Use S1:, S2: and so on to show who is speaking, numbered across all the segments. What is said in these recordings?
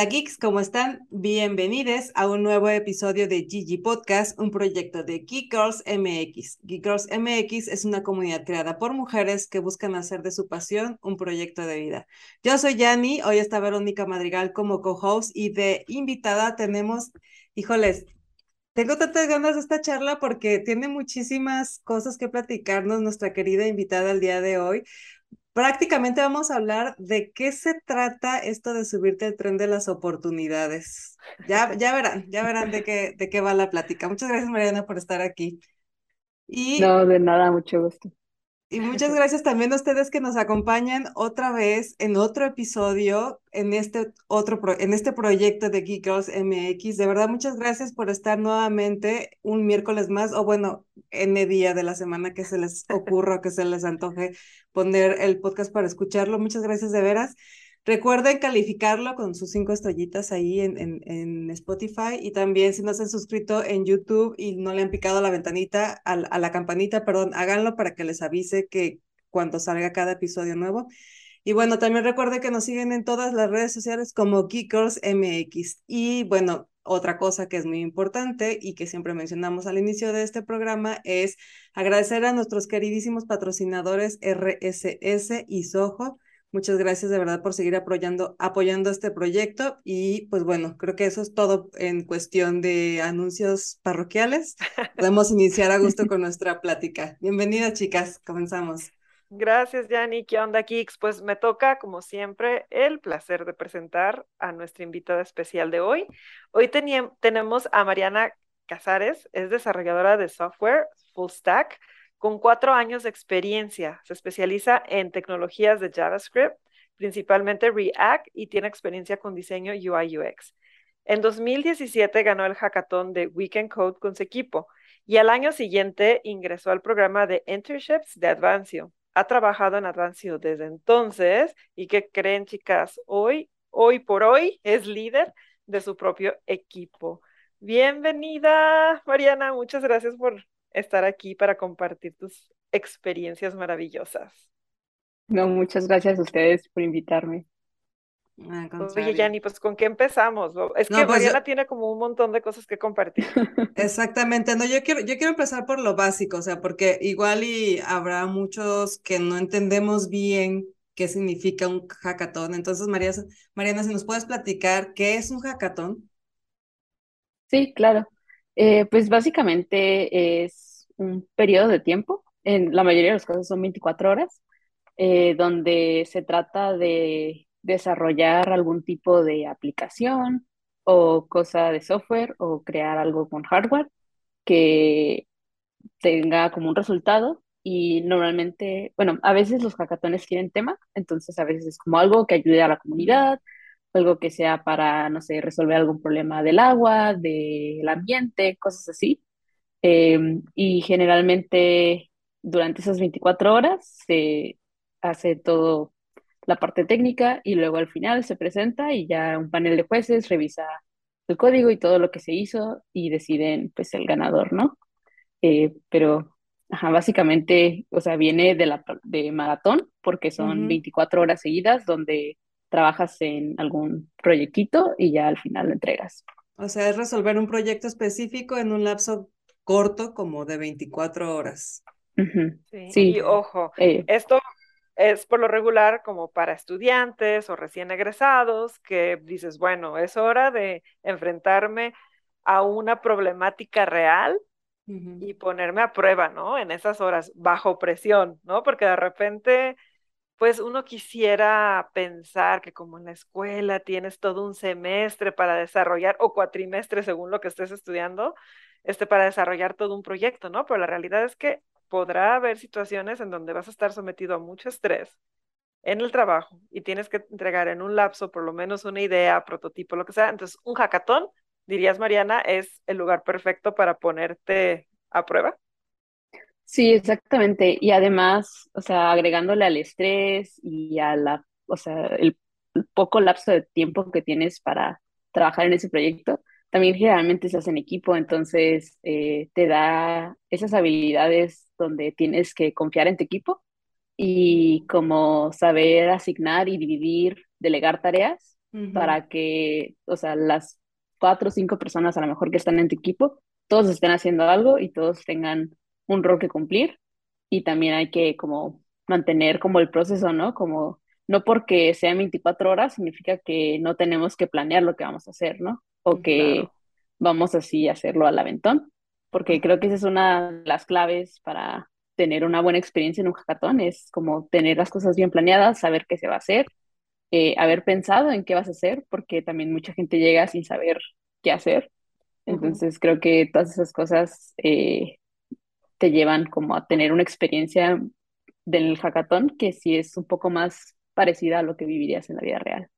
S1: Hola geeks, ¿cómo están? Bienvenidos a un nuevo episodio de Gigi Podcast, un proyecto de Geek Girls MX. Geek Girls MX es una comunidad creada por mujeres que buscan hacer de su pasión un proyecto de vida. Yo soy Yani, hoy está Verónica Madrigal como co-host y de invitada tenemos, híjoles, tengo tantas ganas de esta charla porque tiene muchísimas cosas que platicarnos nuestra querida invitada el día de hoy prácticamente vamos a hablar de qué se trata esto de subirte al tren de las oportunidades. Ya, ya verán, ya verán de qué, de qué va la plática. Muchas gracias, Mariana, por estar aquí.
S2: Y no, de nada, mucho gusto.
S1: Y muchas gracias también a ustedes que nos acompañan otra vez en otro episodio, en este otro en este proyecto de Geek Girls MX. De verdad, muchas gracias por estar nuevamente un miércoles más, o bueno, en el día de la semana que se les ocurra, que se les antoje poner el podcast para escucharlo. Muchas gracias de veras. Recuerden calificarlo con sus cinco estrellitas ahí en, en, en, Spotify y también si no se han suscrito en YouTube y no le han picado la ventanita, a, a, la campanita, perdón, háganlo para que les avise que cuando salga cada episodio nuevo. Y bueno, también recuerden que nos siguen en todas las redes sociales como Geekers MX. Y bueno, otra cosa que es muy importante y que siempre mencionamos al inicio de este programa es agradecer a nuestros queridísimos patrocinadores RSS y Soho Muchas gracias de verdad por seguir apoyando, apoyando este proyecto y pues bueno, creo que eso es todo en cuestión de anuncios parroquiales. Podemos iniciar a gusto con nuestra plática. Bienvenidas chicas, comenzamos.
S3: Gracias, Yanni. ¿Qué onda, Kix? Pues me toca, como siempre, el placer de presentar a nuestra invitada especial de hoy. Hoy tenemos a Mariana Casares, es desarrolladora de software full stack con cuatro años de experiencia. Se especializa en tecnologías de JavaScript, principalmente React, y tiene experiencia con diseño UI UX. En 2017 ganó el hackathon de Weekend Code con su equipo y al año siguiente ingresó al programa de internships de Advancio. Ha trabajado en Advancio desde entonces y que creen chicas, hoy, hoy por hoy es líder de su propio equipo. Bienvenida, Mariana, muchas gracias por estar aquí para compartir tus experiencias maravillosas.
S2: No, muchas gracias a ustedes por invitarme.
S3: Oye, Yanni, pues ¿con qué empezamos? Es que pues, Mariana tiene como un montón de cosas que compartir.
S1: Exactamente, no, yo quiero, yo quiero empezar por lo básico, o sea, porque igual y habrá muchos que no entendemos bien qué significa un hackathon. Entonces, María, Mariana, si nos puedes platicar qué es un hackathon.
S2: Sí, claro. Eh, pues básicamente es un periodo de tiempo, en la mayoría de los casos son 24 horas, eh, donde se trata de desarrollar algún tipo de aplicación o cosa de software o crear algo con hardware que tenga como un resultado y normalmente, bueno, a veces los hackatones tienen tema, entonces a veces es como algo que ayude a la comunidad, algo que sea para, no sé, resolver algún problema del agua, del ambiente, cosas así. Em, y generalmente durante esas 24 horas se hace todo la parte técnica y luego al final se presenta y ya un panel de jueces revisa el código y todo lo que se hizo y deciden pues el ganador, ¿no? Eh, pero ajá, básicamente, o sea, viene de, la, de maratón porque son 24 horas seguidas donde trabajas en algún proyectito y ya al final lo entregas.
S1: O sea, es resolver un proyecto específico en un lapso corto como de 24 horas.
S3: sí. Y ojo, eh. esto es por lo regular como para estudiantes o recién egresados que dices, bueno, es hora de enfrentarme a una problemática real y ponerme a prueba, ¿no? En esas horas, bajo presión, ¿no? Porque de repente pues uno quisiera pensar que como en la escuela tienes todo un semestre para desarrollar, o cuatrimestre según lo que estés estudiando, este, para desarrollar todo un proyecto, ¿no? Pero la realidad es que podrá haber situaciones en donde vas a estar sometido a mucho estrés en el trabajo y tienes que entregar en un lapso por lo menos una idea, prototipo, lo que sea. Entonces, un hackathon, dirías Mariana, es el lugar perfecto para ponerte a prueba.
S2: Sí, exactamente. Y además, o sea, agregándole al estrés y a la, o sea, el poco lapso de tiempo que tienes para trabajar en ese proyecto, también generalmente se hace en equipo, entonces eh, te da esas habilidades donde tienes que confiar en tu equipo y como saber asignar y dividir, delegar tareas para que, o sea, las cuatro o cinco personas a lo mejor que están en tu equipo, todos estén haciendo algo y todos tengan un rol que cumplir. Y también hay que como mantener como el proceso, ¿no? Como no porque sean 24 horas significa que no tenemos que planear lo que vamos a hacer, ¿no? O que vamos así a hacerlo al aventón, porque creo que esa es una de las claves para tener una buena experiencia en un hackathon, es como tener las cosas bien planeadas, saber qué se va a hacer, eh, haber pensado en qué vas a hacer, porque también mucha gente llega sin saber qué hacer. Entonces creo que todas esas cosas eh, te llevan como a tener una experiencia del hackathon que sí es un poco más parecida a lo que vivirías en la vida real.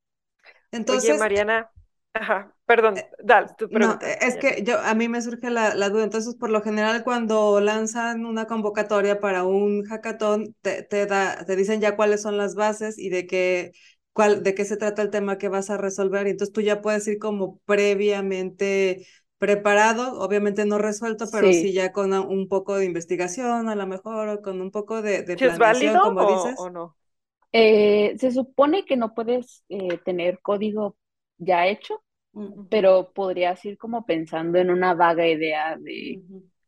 S3: Entonces, Oye, Mariana, ajá, perdón, eh, dale, tu pregunta.
S1: No, es que yo, a mí me surge la, la, duda, entonces por lo general cuando lanzan una convocatoria para un hackathon, te, te, da, te dicen ya cuáles son las bases y de qué, cuál, de qué se trata el tema que vas a resolver, y entonces tú ya puedes ir como previamente preparado, obviamente no resuelto, pero sí, ya con un poco de investigación a lo mejor, o con un poco de, de
S3: ¿Es válido como o, dices. o no?
S2: Eh, se supone que no puedes eh, tener código ya hecho, pero podrías ir como pensando en una vaga idea de,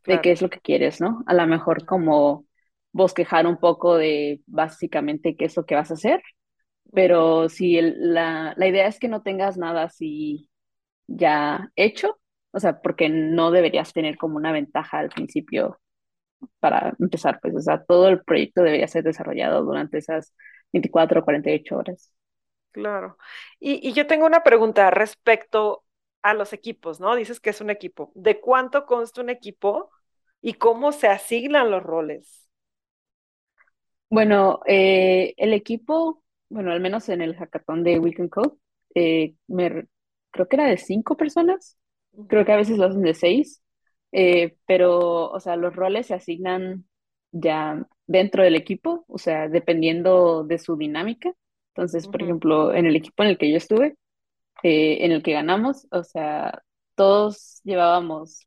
S2: de qué es lo que quieres, ¿no? A lo mejor como bosquejar un poco de básicamente qué es lo que vas a hacer, pero si la, la idea es que no tengas nada así ya hecho, o sea, porque no deberías tener como una ventaja al principio para empezar, pues, o sea, todo el proyecto debería ser desarrollado durante esas 24 o 48 horas.
S3: Claro. Y, y yo tengo una pregunta respecto a los equipos, ¿no? Dices que es un equipo. ¿De cuánto consta un equipo y cómo se asignan los roles?
S2: Bueno, eh, el equipo, bueno, al menos en el hackathon de Weekend Code, eh, me, creo que era de cinco personas creo que a veces lo hacen de seis, eh, pero, o sea, los roles se asignan ya dentro del equipo, o sea, dependiendo de su dinámica. Entonces, por ejemplo, en el equipo en el que yo estuve, eh, en el que ganamos, o sea, todos llevábamos,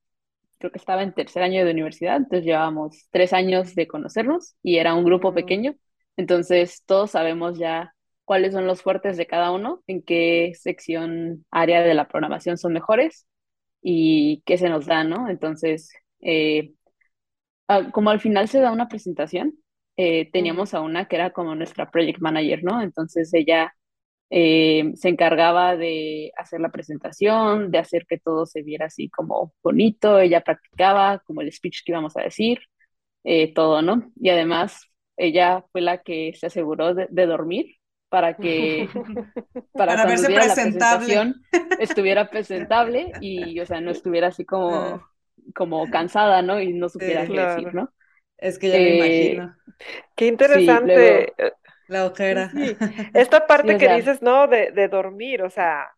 S2: creo que estaba en tercer año de universidad, entonces llevábamos tres años de conocernos y era un grupo pequeño, entonces todos sabemos ya cuáles son los fuertes de cada uno, en qué sección, área de la programación son mejores y qué se nos da, ¿no? Entonces, eh, como al final se da una presentación, eh, teníamos a una que era como nuestra project manager, ¿no? Entonces ella eh, se encargaba de hacer la presentación, de hacer que todo se viera así como bonito, ella practicaba como el speech que íbamos a decir, todo, ¿no? Y además ella fue la que se aseguró de dormir para que
S1: para, verse presentable.
S2: estuviera presentable y o sea no estuviera así como ah. como cansada no y no supiera qué decir no
S1: es que ya me eh, imagino.
S3: Qué interesante
S1: la ojera.
S3: esta parte que dices no de, de, dormir o sea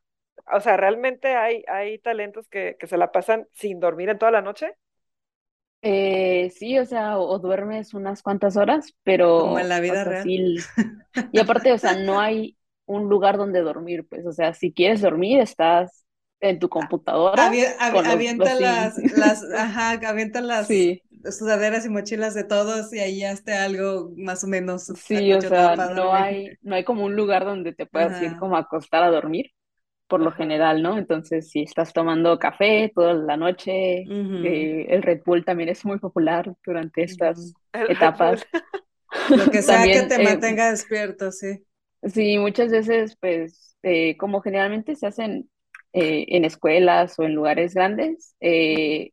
S3: o sea realmente hay hay talentos que, que se la pasan sin dormir en toda la noche
S2: eh, sí, o sea, o, duermes unas cuantas horas, pero...
S1: Como en la vida real.
S2: y aparte, o sea, no hay un lugar donde dormir, pues, o sea, si quieres dormir, estás en tu computadora.
S1: avienta las, las, ajá, avienta las sudaderas y mochilas de todos y ahí esté algo más o menos.
S2: Sí, o sea, no hay, no hay como un lugar donde te puedas ir como a acostar a dormir por lo general, ¿no? Entonces, si estás tomando café toda la noche, eh, el Red Bull también es muy popular durante estas etapas.
S1: Lo que sea que te eh, mantenga despierto, sí.
S2: Sí, muchas veces, pues, eh, como generalmente se hacen en escuelas o en lugares grandes,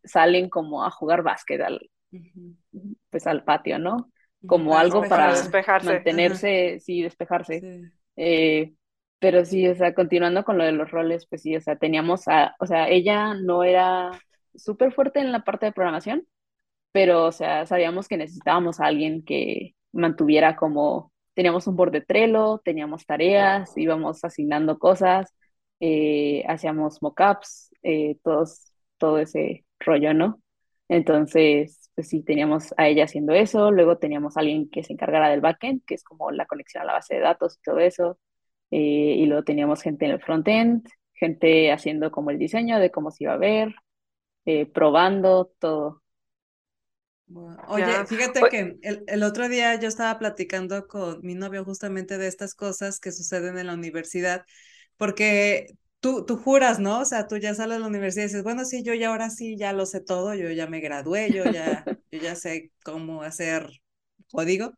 S2: salen como a jugar básquet al, pues, al patio, ¿no? Como algo para despejarse. mantenerse, sí, despejarse. Pero sí, o sea, continuando con lo de los roles, pues sí, o sea, teníamos a, o sea, ella no era súper fuerte en la parte de programación, pero, o sea, sabíamos que necesitábamos a alguien que mantuviera como, teníamos un board de Trello, teníamos tareas, íbamos asignando cosas, eh, hacíamos mockups, eh, todos, todo ese rollo, ¿no? Entonces, pues sí, teníamos a ella haciendo eso, luego teníamos a alguien que se encargara del backend, que es como la conexión a la base de datos y todo eso. Eh, y luego teníamos gente en el frontend, gente haciendo como el diseño de cómo se iba a ver, eh, probando todo.
S1: Oye, fíjate que el, el, otro día yo estaba platicando con mi novio justamente de estas cosas que suceden en la universidad, porque tú, tú juras, ¿no? O sea, tú ya sales de la universidad y dices, bueno, sí, yo ya ahora sí, ya lo sé todo, yo ya me gradué, yo ya, yo ya sé cómo hacer código.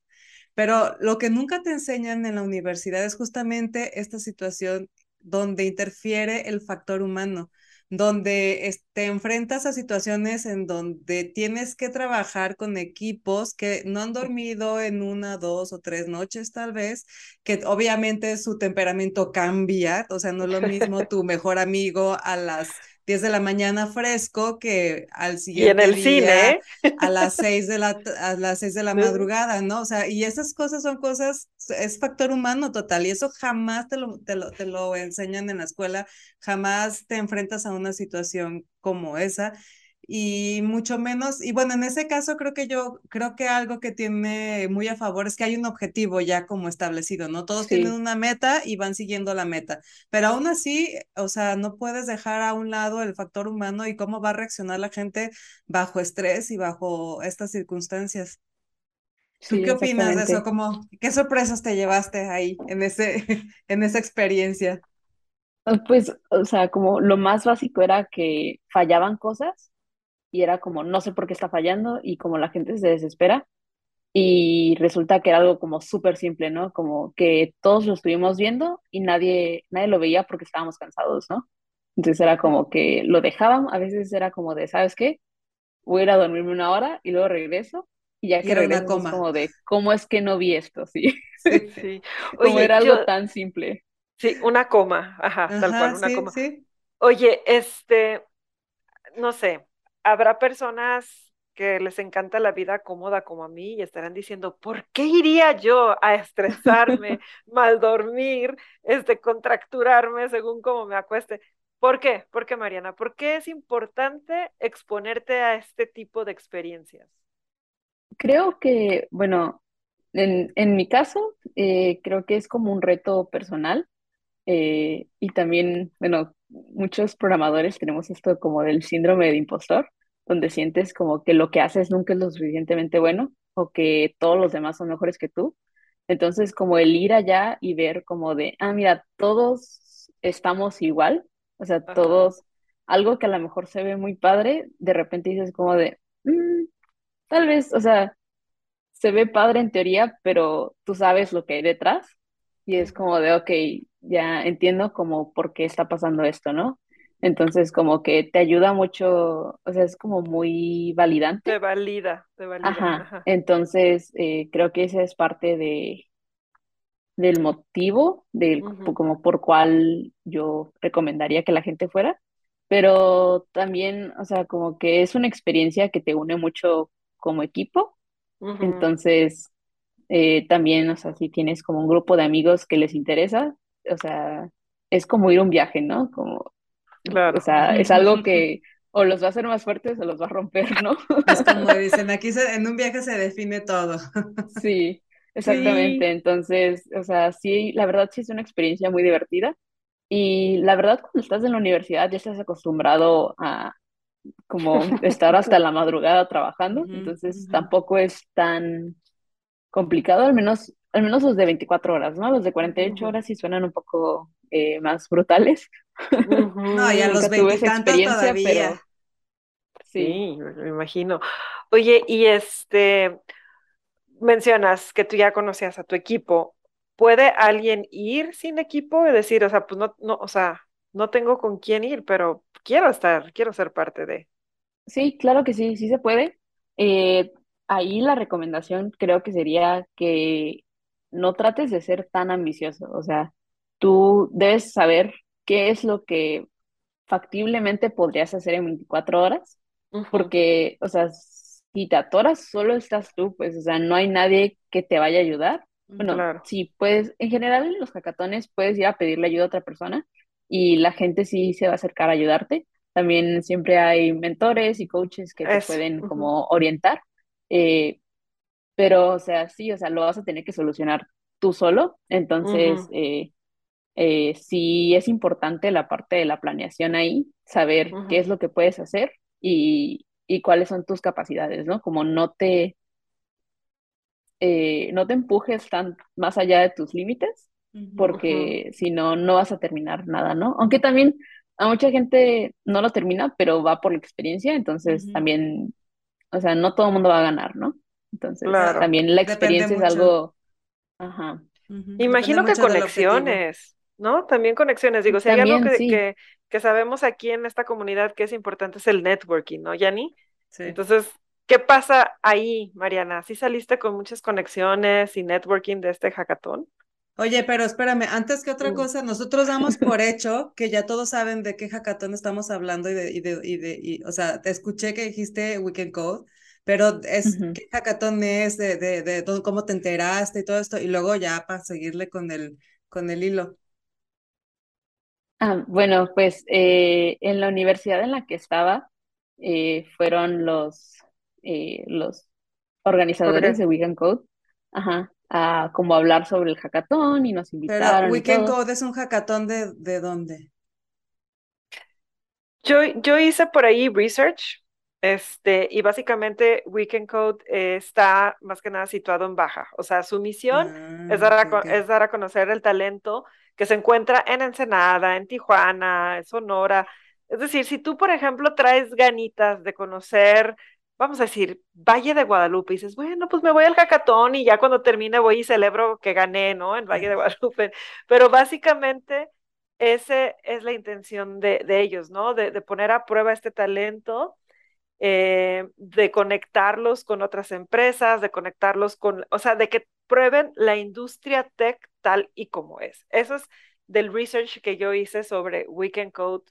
S1: Pero lo que nunca te enseñan en la universidad es justamente esta situación donde interfiere el factor humano donde te enfrentas a situaciones en donde tienes que trabajar con equipos que no han dormido en una, dos o tres noches tal vez, que obviamente su temperamento cambia, o sea, no es lo mismo tu mejor amigo a las 10 de la mañana fresco que al siguiente
S3: y en el
S1: día
S3: cine
S1: a las 6 de la a las 6 de la madrugada, ¿no? O sea, y esas cosas son cosas es factor humano total y eso jamás te lo, te lo, te lo enseñan en la escuela, jamás te enfrentas a una situación como esa y mucho menos, y bueno, en ese caso creo que yo, creo que algo que tiene muy a favor es que hay un objetivo ya como establecido, ¿no? Todos tienen una meta y van siguiendo la meta, pero aún así, o sea, no puedes dejar a un lado el factor humano y cómo va a reaccionar la gente bajo estrés y bajo estas circunstancias. ¿Tú qué opinas de eso? ¿Cómo, ¿Qué sorpresas te llevaste ahí en, ese, en esa experiencia?
S2: Pues, o sea, como lo más básico era que fallaban cosas y era como, no sé por qué está fallando y como la gente se desespera y resulta que era algo como súper simple, ¿no? Como que todos lo estuvimos viendo y nadie, nadie lo veía porque estábamos cansados, ¿no? Entonces era como que lo dejaban, a veces era como de, ¿sabes qué? Voy a ir a dormirme una hora y luego regreso y ya que regreso es como de, ¿cómo es que no vi esto? Sí, sí. sí. como era algo tan simple.
S3: Sí, una coma, ajá, tal cual, una coma. Sí. Oye, este, no sé, habrá personas que les encanta la vida cómoda como a mí y estarán diciendo, ¿por qué iría yo a estresarme, mal dormir, este, contracturarme según como me acueste? ¿Por qué? ¿Por qué, Mariana? ¿Por qué es importante exponerte a este tipo de experiencias?
S2: Creo que, bueno, en, en mi caso, eh, creo que es como un reto personal eh, y también, bueno, muchos programadores tenemos esto como del síndrome de impostor, donde sientes como que lo que haces nunca es lo suficientemente bueno o que todos los demás son mejores que tú. Entonces, como el ir allá y ver como de, ah, mira, todos estamos igual, o sea, todos, algo que a lo mejor se ve muy padre, de repente dices como de, mm, tal vez, o sea, se ve padre en teoría, pero tú sabes lo que hay detrás y es como de, ok, ya entiendo como por qué está pasando esto, ¿no? Entonces, como que te ayuda mucho, o sea, es como muy validante.
S3: Te valida, te valida.
S2: Ajá. Entonces, eh, creo que esa es parte de del motivo del como por cual yo recomendaría que la gente fuera, pero también, o sea, como que es una experiencia que te une mucho como equipo. Entonces, eh, también, o sea, si tienes como un grupo de amigos que les interesa, o sea, es como ir un viaje, ¿no? Como, claro. O sea, es algo que o los va a hacer más fuertes o los va a romper, ¿no?
S1: Es como dicen, aquí en un viaje se define todo.
S2: Sí, exactamente. Entonces, o sea, sí, la verdad sí es una experiencia muy divertida. Y la verdad, cuando estás en la universidad ya estás acostumbrado a como estar hasta la madrugada trabajando, entonces tampoco es tan complicado, al menos, al menos los de 24 horas, ¿no? Los de 48 horas sí suenan un poco eh, más brutales.
S1: No, ya los 20 todavía. Pero...
S3: Sí, me imagino. Oye, y este, mencionas que tú ya conocías a tu equipo. ¿Puede alguien ir sin equipo y decir, o sea, pues no, no, o sea, no tengo con quién ir, pero quiero estar, quiero ser parte de?
S2: Sí, claro que sí, sí se puede. Eh, ahí la recomendación creo que sería que no trates de ser tan ambicioso, o sea, tú debes saber qué es lo que factiblemente podrías hacer en 24 horas, porque, o sea, si te atoras, solo estás tú, pues, o sea, no hay nadie que te vaya a ayudar. Bueno, claro. sí, puedes, en general en los hackatones puedes ir a pedirle ayuda a otra persona y la gente sí se va a acercar a ayudarte. También siempre hay mentores y coaches que te pueden como orientar. Eh, pero, o sea, sí, o sea, lo vas a tener que solucionar tú solo. Entonces, eh, eh, sí es importante la parte de la planeación ahí, saber qué es lo que puedes hacer y, y, cuáles son tus capacidades, ¿no? Como no te, no te empujes tan más allá de tus límites, porque si no, no vas a terminar nada, ¿no? Aunque también a mucha gente no lo termina, pero va por la experiencia, entonces también, o sea, no todo el mundo va a ganar, ¿no? Entonces, también la experiencia es algo... Ajá.
S3: Imagino que conexiones, ¿no? También conexiones. Digo, si hay algo que, que, sabemos aquí en esta comunidad que es importante es el networking, ¿no, Yanni? Sí. Entonces, ¿qué pasa ahí, Mariana? ¿Sí saliste con muchas conexiones y networking de este hackathon?
S1: Oye, pero espérame, antes que otra cosa, nosotros damos por hecho que ya todos saben de qué hackathon estamos hablando y de, y de, y de o sea, te escuché que dijiste Weekend Code, pero es qué hackathon es, de, de, de, cómo te enteraste y todo esto, y luego ya para seguirle con el, con el hilo.
S2: Ah, bueno, pues eh, en la universidad en la que estaba eh, fueron los, eh, los organizadores de Weekend Code. Ajá a como hablar sobre el hackathon y nos invitaron.
S1: Pero Weekend Code es un hackathon de, de dónde?
S3: Yo, yo hice por ahí research, este, y básicamente Weekend Code está más que nada situado en Baja. O sea, su misión es, ah, dar a, es dar a conocer el talento que se encuentra en Ensenada, en Tijuana, en Sonora. Es decir, si tú, por ejemplo, traes ganitas de conocer vamos a decir, Valle de Guadalupe, y dices, bueno, pues me voy al hackathon y ya cuando termine voy y celebro que gané, ¿no? En Valle de Guadalupe. Pero básicamente esa es la intención de, ellos, ¿no? De, poner a prueba este talento, eh, de conectarlos con otras empresas, de conectarlos con, o sea, de que prueben la industria tech tal y como es. Eso es del research que yo hice sobre Weekend Code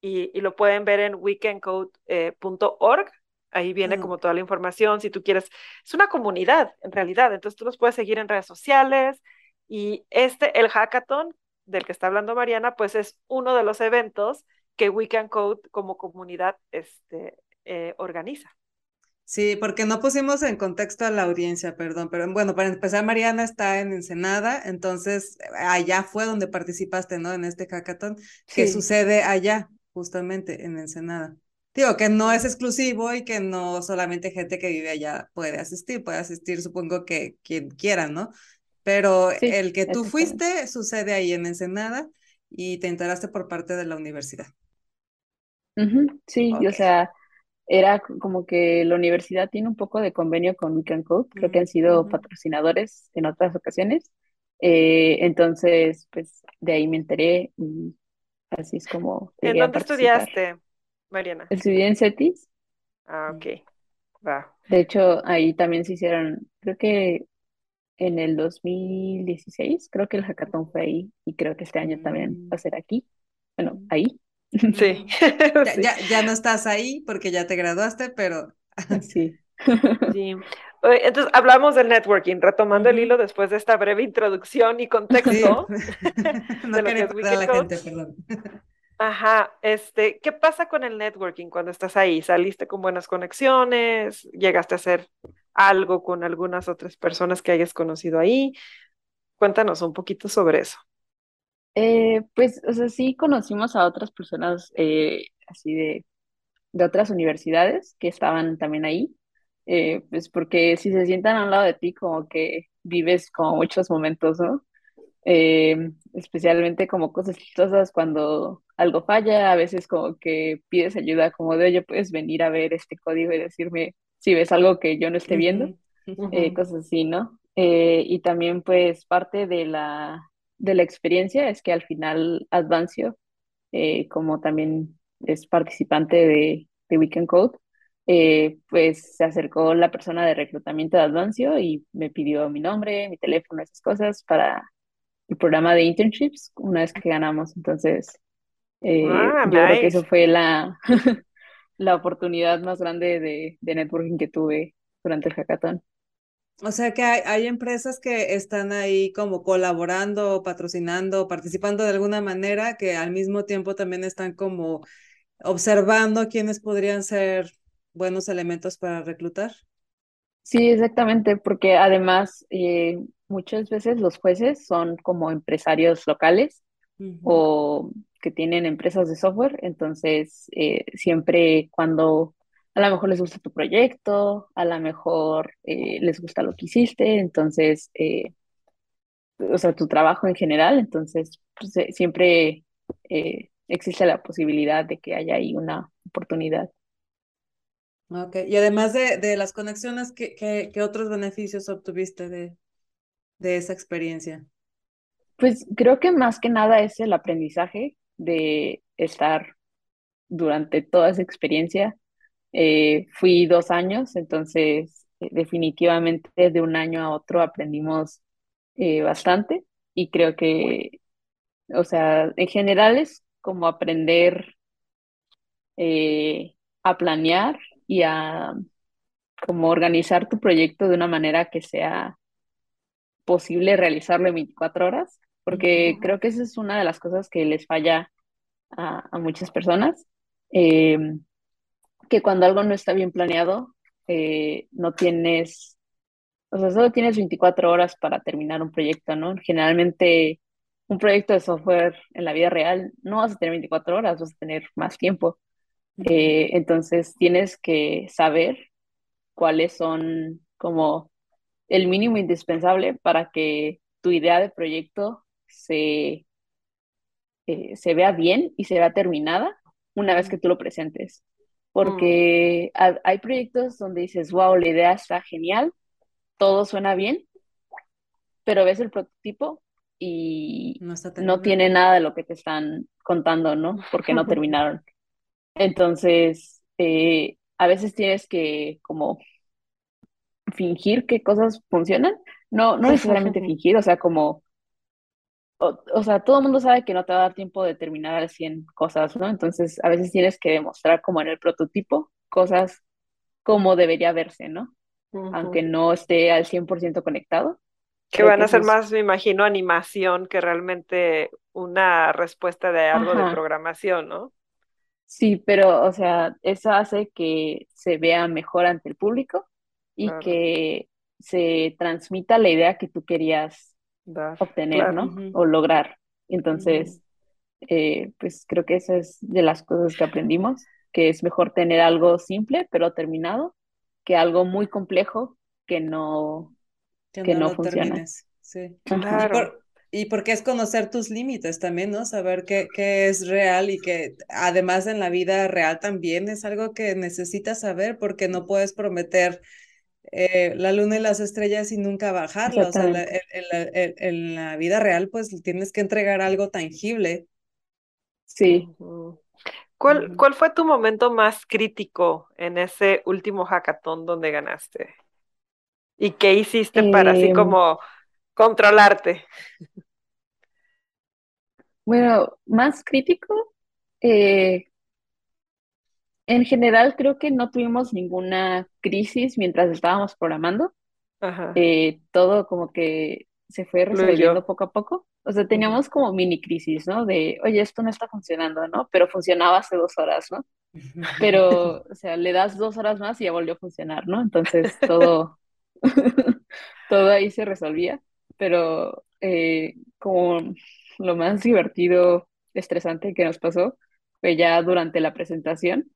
S3: y, lo pueden ver en weekendcode.org. Ahí viene como toda la información, si tú quieres. Es una comunidad, en realidad. Entonces tú los puedes seguir en redes sociales. Y este, el hackathon del que está hablando Mariana, pues es uno de los eventos que Weekend Code como comunidad este, eh, organiza.
S1: Sí, porque no pusimos en contexto a la audiencia, perdón, pero bueno, para empezar, Mariana está en Ensenada, entonces allá fue donde participaste, ¿no? En este hackathon, que sucede allá, justamente en Ensenada. Digo, que no es exclusivo y que no solamente gente que vive allá puede asistir, puede asistir supongo que quien quiera, ¿no? Pero el que tú fuiste sucede ahí en Ensenada y te enteraste por parte de la universidad.
S2: Sí, o sea, era como que la universidad tiene un poco de convenio con Code, creo que han sido patrocinadores en otras ocasiones. Eh, entonces, pues de ahí me enteré y así es como...
S3: ¿En dónde estudiaste? Mariana?
S2: Estudié en CETIS.
S3: Ah, ok. Va.
S2: De hecho, ahí también se hicieron, creo que en el 2016, creo que el hackathon fue ahí y creo que este año también va a ser aquí. Bueno, ahí.
S3: Sí.
S1: ya, ya, no estás ahí porque ya te graduaste, pero...
S2: sí.
S3: sí. Entonces, hablamos del networking, retomando el hilo después de esta breve introducción y contexto.
S1: no de lo que es la gente, perdón.
S3: Ajá, este, ¿qué pasa con el networking cuando estás ahí? ¿Saliste con buenas conexiones? ¿Llegaste a hacer algo con algunas otras personas que hayas conocido ahí? Cuéntanos un poquito sobre eso.
S2: Eh, pues, o sea, sí conocimos a otras personas eh, así de, de otras universidades que estaban también ahí, eh, pues porque si se sientan al lado de ti, como que vives como muchos momentos, ¿no? especialmente como cosas chistosas cuando algo falla, a veces como que pides ayuda, como de, oye, puedes venir a ver este código y decirme si ves algo que yo no esté viendo, eh, cosas así, ¿no? Eh, y también pues parte de la, de la experiencia es que al final Advancio, eh, como también es participante de, de Weekend Code, pues se acercó la persona de reclutamiento de Advancio y me pidió mi nombre, mi teléfono, esas cosas para el programa de internships una vez que ganamos. Entonces, eh, ah, yo creo que eso fue la, la oportunidad más grande de, de, networking que tuve durante el hackathon.
S1: O sea que hay, hay, empresas que están ahí como colaborando, patrocinando, participando de alguna manera, que al mismo tiempo también están como observando quiénes podrían ser buenos elementos para reclutar.
S2: Sí, exactamente, porque además eh, muchas veces los jueces son como empresarios locales o que tienen empresas de software, entonces eh, siempre cuando a lo mejor les gusta tu proyecto, a lo mejor eh, les gusta lo que hiciste, entonces o sea, tu trabajo en general, entonces pues, eh, siempre eh, existe la posibilidad de que haya ahí una oportunidad.
S1: Ok, y además de, de las conexiones, ¿qué, qué, qué otros beneficios obtuviste de, de esa experiencia?
S2: Pues creo que más que nada es el aprendizaje de estar durante toda esa experiencia. Eh, fui dos años, entonces eh, definitivamente de un año a otro aprendimos eh, bastante y creo que, o sea, en general es como aprender a planear y a como organizar tu proyecto de una manera que sea posible realizarlo en 24 horas, porque creo que esa es una de las cosas que les falla a, a muchas personas, eh, que cuando algo no está bien planeado, eh, no tienes, o sea, solo tienes 24 horas para terminar un proyecto, ¿no? Generalmente un proyecto de software en la vida real no vas a tener 24 horas, vas a tener más tiempo. Eh, entonces tienes que saber cuáles son como el mínimo indispensable para que tu idea de proyecto se, eh, se vea bien y se vea terminada una vez que tú lo presentes. Porque mm. hay proyectos donde dices, wow, la idea está genial, todo suena bien, pero ves el prototipo y no, no tiene nada de lo que te están contando, ¿no? Porque no terminaron. Entonces, eh, a veces tienes que como fingir que cosas funcionan, no, no necesariamente fingir, o sea, como, o, sea, todo el mundo sabe que no te va a dar tiempo de terminar al 100 cosas, ¿no? Entonces, a veces tienes que demostrar como en el prototipo cosas como debería verse, ¿no? Aunque no esté al 100% conectado.
S3: Que van a ser más, me imagino, animación que realmente una respuesta de algo de programación, ¿no?
S2: Sí, pero, o sea, eso hace que se vea mejor ante el público y que se transmita la idea que tú querías obtener, ¿no? O lograr. Entonces, eh, pues creo que esa es de las cosas que aprendimos, que es mejor tener algo simple pero terminado que algo muy complejo que no, que, no, funciona.
S1: Sí. Claro. Y porque es conocer tus límites también, ¿no? Saber qué, qué es real y que además en la vida real también es algo que necesitas saber porque no puedes prometer eh, la luna y las estrellas y nunca bajarla. O sea, en, la, vida real pues tienes que entregar algo tangible.
S2: Sí.
S3: ¿Cuál, ¿Cuál fue tu momento más crítico en ese último hackathon donde ganaste? ¿Y qué hiciste para así em, como controlarte.
S2: Bueno, más crítico, eh, en general creo que no tuvimos ninguna crisis mientras estábamos programando. Eh, todo como que se fue resolviendo poco a poco. O sea, teníamos como mini crisis, ¿no? De, oye, esto no está funcionando, ¿no? Pero funcionaba hace dos horas, ¿no? Pero, o sea, le das dos horas más y ya volvió a funcionar, ¿no? Entonces todo, todo ahí se resolvía pero eh, como lo más divertido, estresante que nos pasó fue ya durante la presentación.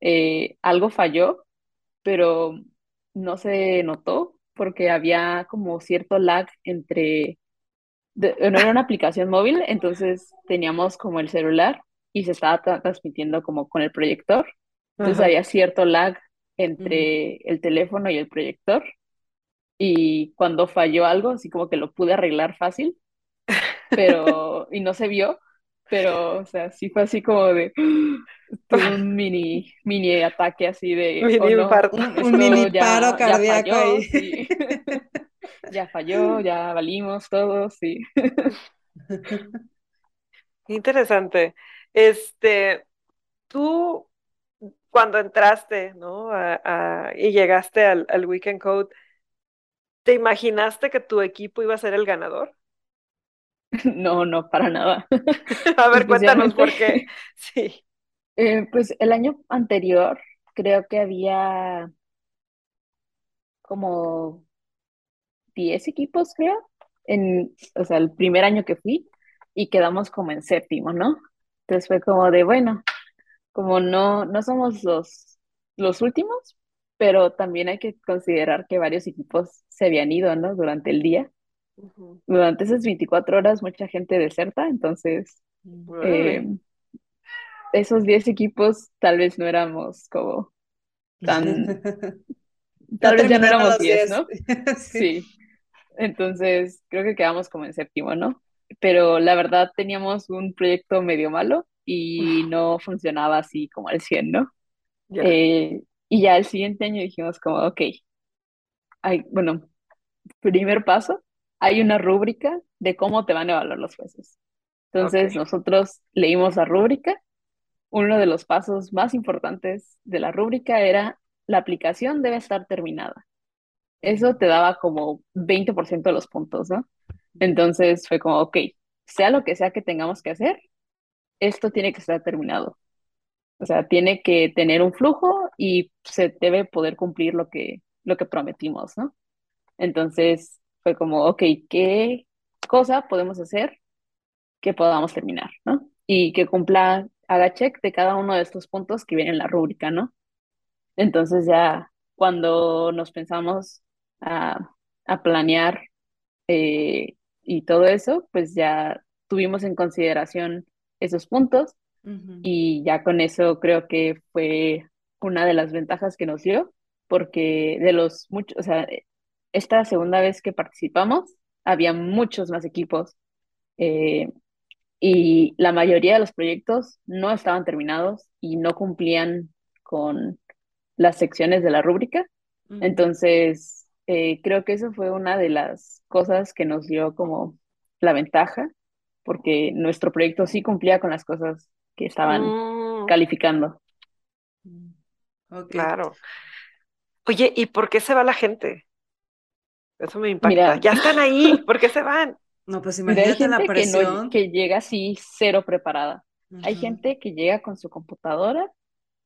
S2: Eh, algo falló, pero no se notó porque había como cierto lag entre, no era una aplicación móvil, entonces teníamos como el celular y se estaba transmitiendo como con el proyector. Entonces había cierto lag entre el teléfono y el proyector y cuando falló algo, así como que lo pude arreglar fácil, pero, y no se vio, pero, o sea, sí fue así como de un mini, mini ataque así de
S1: mini
S2: oh,
S1: un, mini paro cardíaco
S2: ya falló, Sí. ya falló, ya valimos todos, sí.
S3: Interesante. Este, tú cuando entraste, ¿no? y llegaste al, al Weekend Code, ¿Te imaginaste que tu equipo iba a ser el ganador?
S2: No, no, para nada.
S3: a ver, cuéntanos por qué. Sí.
S2: Eh, pues el año anterior creo que había como 10 equipos, creo, en, o sea, el primer año que fui y quedamos como en séptimo, ¿no? Entonces fue como de, bueno, como no, no somos los, los últimos, pero también hay que considerar que varios equipos se habían ido, ¿no? Durante el día. Durante esas 24 horas mucha gente deserta, entonces eh, esos 10 equipos tal vez no éramos como tan... tal vez ya no éramos 10, ¿no? sí. Entonces creo que quedamos como en séptimo, ¿no? Pero la verdad teníamos un proyecto medio malo y no funcionaba así como al 100, ¿no? Eh, y ya el siguiente año dijimos como, ok, hay, bueno, primer paso, hay una rúbrica de cómo te van a evaluar los jueces. Entonces nosotros leímos la rúbrica. Uno de los pasos más importantes de la rúbrica era la aplicación debe estar terminada. Eso te daba como 20% de los puntos, ¿no? Entonces fue como, ok, sea lo que sea que tengamos que hacer, esto tiene que estar terminado. O sea, tiene que tener un flujo y se debe poder cumplir lo que, lo que prometimos, ¿no? Entonces fue como, ok, ¿qué cosa podemos hacer que podamos terminar, ¿no? Y que cumpla, haga check de cada uno de estos puntos que vienen en la rúbrica, ¿no? Entonces ya cuando nos pensamos a, planear eh, y todo eso, pues ya tuvimos en consideración esos puntos y ya con eso creo que fue una de las ventajas que nos dio, porque de los muchos, o sea, esta segunda vez que participamos, había muchos más equipos eh, y la mayoría de los proyectos no estaban terminados y no cumplían con las secciones de la rúbrica. Entonces, eh, creo que eso fue una de las cosas que nos dio como la ventaja, porque nuestro proyecto sí cumplía con las cosas que estaban mm. calificando.
S3: Claro. Oye, ¿y por qué se va la gente? Eso me impacta. ya están ahí, ¿por qué se van?
S1: No, pues imagínate la presión.
S2: Que, llega así cero preparada. Hay gente que llega con su computadora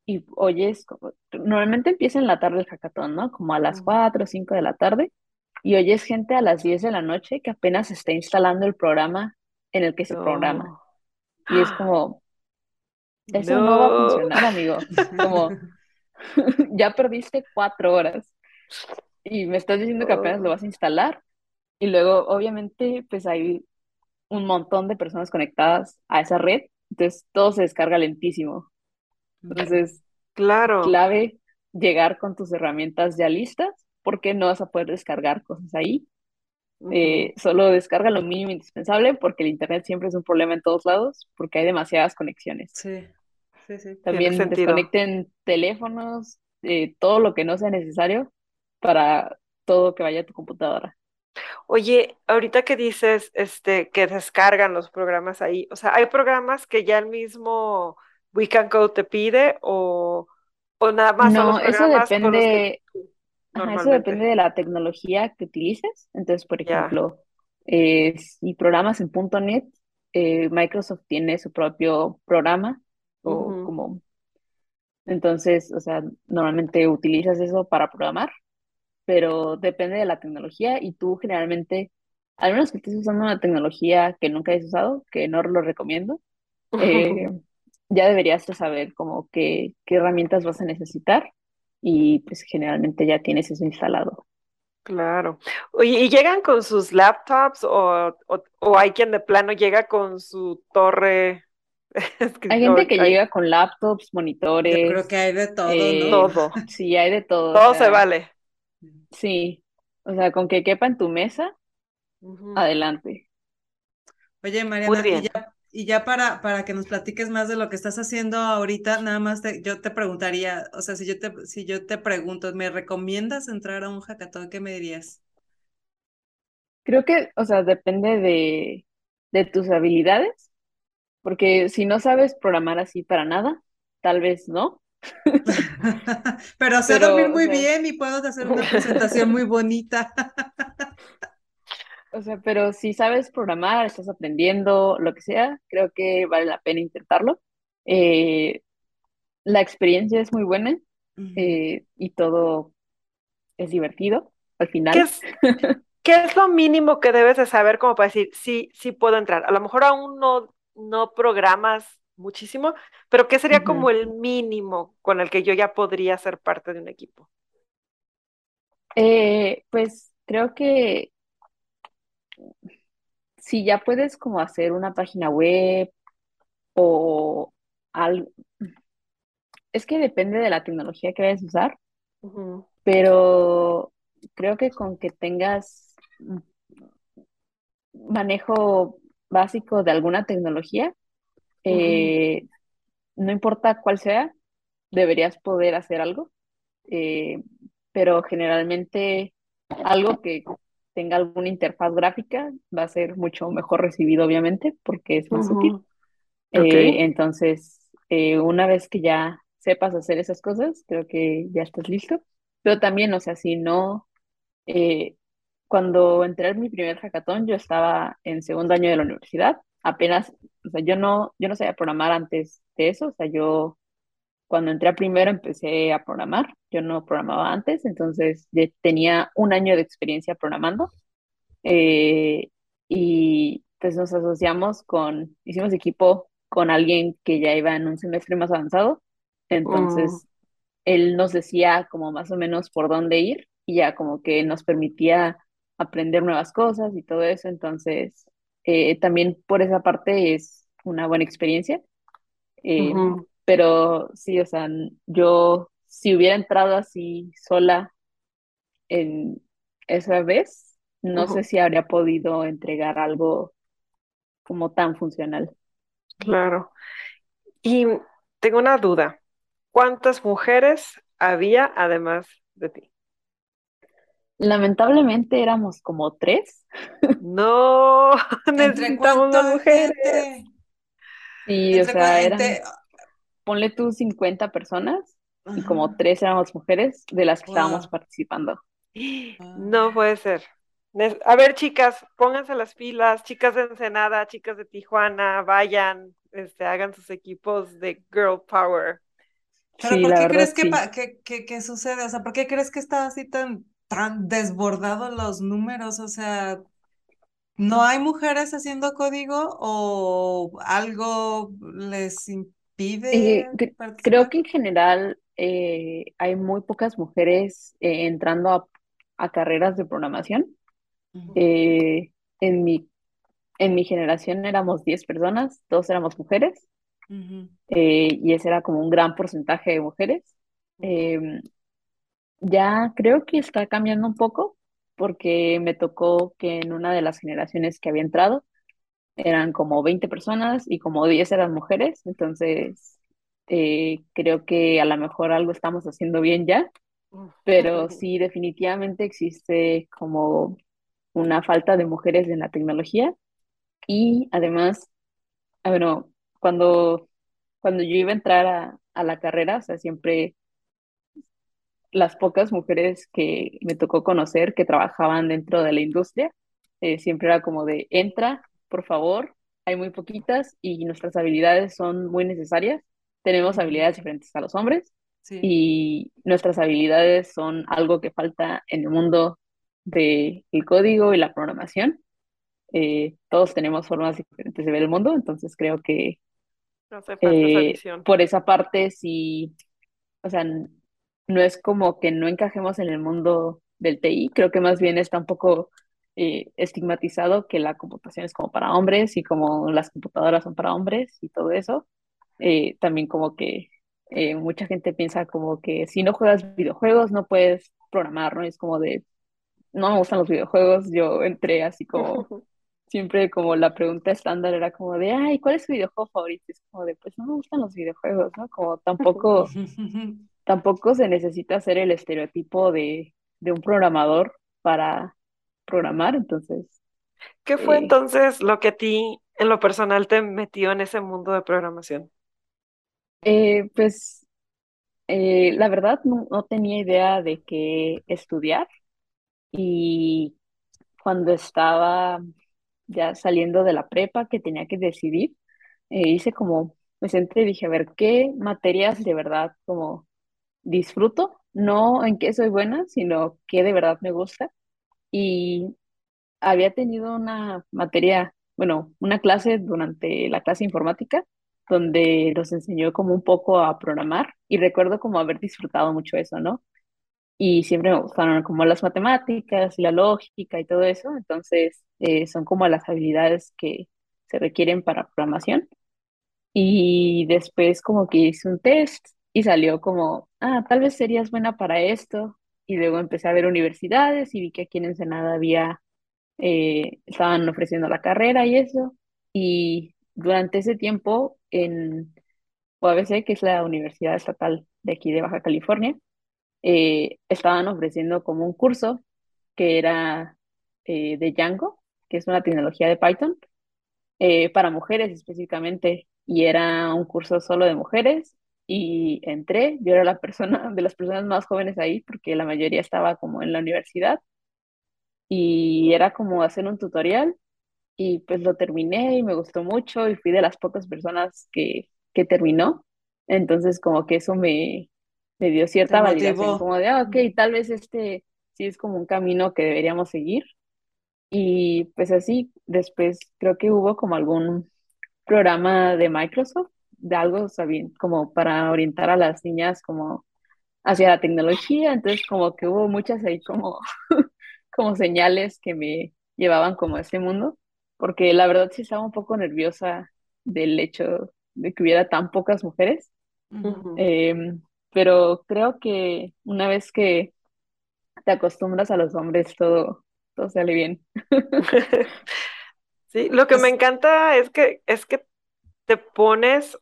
S2: y oyes, normalmente empieza en la tarde el hackathon, ¿no? Como a las 4 o 5 de la tarde, y oyes gente a las 10 de la noche que apenas está instalando el programa en el que se programa. Y es como, eso no. va a funcionar, amigo. Como, ya perdiste cuatro horas y me estás diciendo que apenas lo vas a instalar. Y luego, obviamente, pues hay un montón de personas conectadas a esa red, entonces todo se descarga lentísimo. Entonces,
S3: claro.
S2: clave llegar con tus herramientas ya listas, porque no vas a poder descargar cosas ahí. Eh, solo descarga lo mínimo indispensable, porque el Internet siempre es un problema en todos lados, porque hay demasiadas conexiones.
S1: Sí.
S2: También desconecten teléfonos, eh, todo lo que no sea necesario para todo que vaya a tu computadora.
S3: Oye, ahorita que dices este, que descargan los programas ahí, o sea, ¿hay programas que ya el mismo Weekend Code te pide o, o nada más
S2: no, eso depende, eso depende de la tecnología que utilices. Entonces, por ejemplo, eh, si programas en .NET, eh, Microsoft tiene su propio programa o como... Entonces, o sea, normalmente utilizas eso para programar, pero depende de la tecnología y tú generalmente, al menos que estés usando una tecnología que nunca hayas usado, que no lo recomiendo, eh, ya deberías saber como qué, qué herramientas vas a necesitar y pues generalmente ya tienes eso instalado.
S3: Claro. ¿y llegan con sus laptops o, o, o, hay quien de plano llega con su torre
S2: hay gente que llega con laptops, monitores. Yo
S1: creo que hay de todo,
S3: eh, Todo.
S2: Sí, hay de todo.
S3: Todo se vale.
S2: Sí. O sea, con que quepa en tu mesa, adelante.
S1: Oye, Mariana, y ya, para, para que nos platiques más de lo que estás haciendo ahorita, nada más yo te preguntaría, o sea, si yo te, si yo te pregunto, ¿me recomiendas entrar a un hackathon? ¿Qué me dirías?
S2: Creo que, o sea, depende de, de tus habilidades porque si no sabes programar así para nada, tal vez no.
S1: pero sé dormir muy bien y puedo hacer una presentación muy bonita.
S2: o sea, pero si sabes programar, estás aprendiendo, lo que sea, creo que vale la pena intentarlo. Eh, la experiencia es muy buena eh, y todo es divertido al final.
S3: ¿Qué es, ¿Qué es, lo mínimo que debes de saber como para decir, sí, sí puedo entrar? A lo mejor aún no no programas muchísimo, pero ¿qué sería como el mínimo con el que yo ya podría ser parte de un equipo?
S2: Eh, pues creo que si ya puedes como hacer una página web o algo, es que depende de la tecnología que vayas a usar, pero creo que con que tengas manejo básico de alguna tecnología, eh, no importa cuál sea, deberías poder hacer algo, eh, pero generalmente algo que tenga alguna interfaz gráfica va a ser mucho mejor recibido, obviamente, porque es más útil. Eh, entonces, una vez que ya sepas hacer esas cosas, creo que ya estás listo. Pero también, o sea, si no, cuando entré en mi primer hackathon, yo estaba en segundo año de la universidad, apenas, o sea, yo no, yo no sabía programar antes de eso, o sea, yo cuando entré a primero empecé a programar, yo no programaba antes, entonces tenía un año de experiencia programando eh, y pues nos asociamos con, hicimos equipo con alguien que ya iba en un semestre más avanzado, entonces mm. él nos decía como más o menos por dónde ir y ya como que nos permitía aprender nuevas cosas y todo eso. Entonces, eh, también por esa parte es una buena experiencia. Eh, pero sí, o sea, yo si hubiera entrado así sola en esa vez, no sé si habría podido entregar algo como tan funcional.
S3: Claro. Y tengo una duda. ¿Cuántas mujeres había además de ti?
S2: Lamentablemente éramos como tres.
S3: No, necesitamos más mujeres.
S2: Sí, o sea, eran, ponle tú 50 personas y como tres éramos mujeres de las que estábamos participando.
S3: No puede ser. A ver, chicas, pónganse las pilas, chicas de Ensenada, chicas de Tijuana, vayan, este, hagan sus equipos de Girl Power.
S1: Pero ¿por qué crees que, que, sucede? O sea, ¿por qué crees que está así tan tan desbordados los números, o sea, ¿no hay mujeres haciendo código o algo les impide?
S2: Eh, creo que en general eh, hay muy pocas mujeres eh, entrando a, carreras de programación. en, mi, en mi generación éramos 10 personas, dos éramos mujeres, y ese era como un gran porcentaje de mujeres. Ya creo que está cambiando un poco porque me tocó que en una de las generaciones que había entrado eran como 20 personas y como 10 eran mujeres, entonces eh, creo que a lo mejor algo estamos haciendo bien ya, pero sí definitivamente existe como una falta de mujeres en la tecnología y además, ah, bueno, cuando, cuando yo iba a entrar a, a la carrera, o sea, siempre las pocas mujeres que me tocó conocer que trabajaban dentro de la industria, eh, siempre era como de, entra, por favor, hay muy poquitas y nuestras habilidades son muy necesarias. Tenemos habilidades diferentes a los hombres y nuestras habilidades son algo que falta en el mundo del código y la programación. Eh, todos tenemos formas diferentes de ver el mundo, entonces creo que
S3: eh,
S2: por esa parte sí, o sea, no es como que no encajemos en el mundo del TI, creo que más bien está un poco eh, estigmatizado que la computación es como para hombres y como las computadoras son para hombres y todo eso. Eh, también como que eh, mucha gente piensa como que si no juegas videojuegos no puedes programar, ¿no? Es como de, no me gustan los videojuegos, yo entré así como, siempre como la pregunta estándar era como de, ay, ¿cuál es tu videojuego favorito? Es como de, pues no me gustan los videojuegos, ¿no? Como tampoco tampoco se necesita hacer el estereotipo de, un programador para programar, entonces.
S3: ¿Qué fue eh, entonces lo que a ti, en lo personal, te metió en ese mundo de programación?
S2: Eh, pues, eh, la verdad, no, tenía idea de qué estudiar y cuando estaba ya saliendo de la prepa que tenía que decidir, hice como, me senté y dije, a ver, ¿qué materias de verdad como disfruto, no en qué soy buena, sino qué de verdad me gusta. Y había tenido una materia, bueno, una clase durante la clase informática donde nos enseñó como un poco a programar y recuerdo como haber disfrutado mucho eso, ¿no? y siempre me gustaron como las matemáticas la lógica y todo eso, entonces eh, son como las habilidades que se requieren para programación. Y después como que hice un test y salió como, ah, tal vez serías buena para esto. Y luego empecé a ver universidades y vi que aquí en Ensenada había, eh, estaban ofreciendo la carrera y eso. Y durante ese tiempo en UABC, que es la Universidad Estatal de aquí de Baja California, eh, estaban ofreciendo como un curso que era eh, de Django, que es una tecnología de Python, para mujeres específicamente, y era un curso solo de mujeres, y entré, yo era la persona, de las personas más jóvenes ahí, porque la mayoría estaba como en la universidad, y era como hacer un tutorial, y pues lo terminé y me gustó mucho, y fui de las pocas personas que, que terminó, entonces como que eso me, me dio cierta validación, como de, ah, ok, tal vez este sí es como un camino que deberíamos seguir. Y pues así, después creo que hubo como algún programa de Microsoft, de algo sabiendo, como para orientar a las niñas como hacia la tecnología, entonces como que hubo muchas ahí como, como señales que me llevaban como a este mundo, porque la verdad sí estaba un poco nerviosa del hecho de que hubiera tan pocas mujeres pero creo que una vez que te acostumbras a los hombres, todo, todo sale bien.
S3: Sí, lo que me encanta es que, es que te pones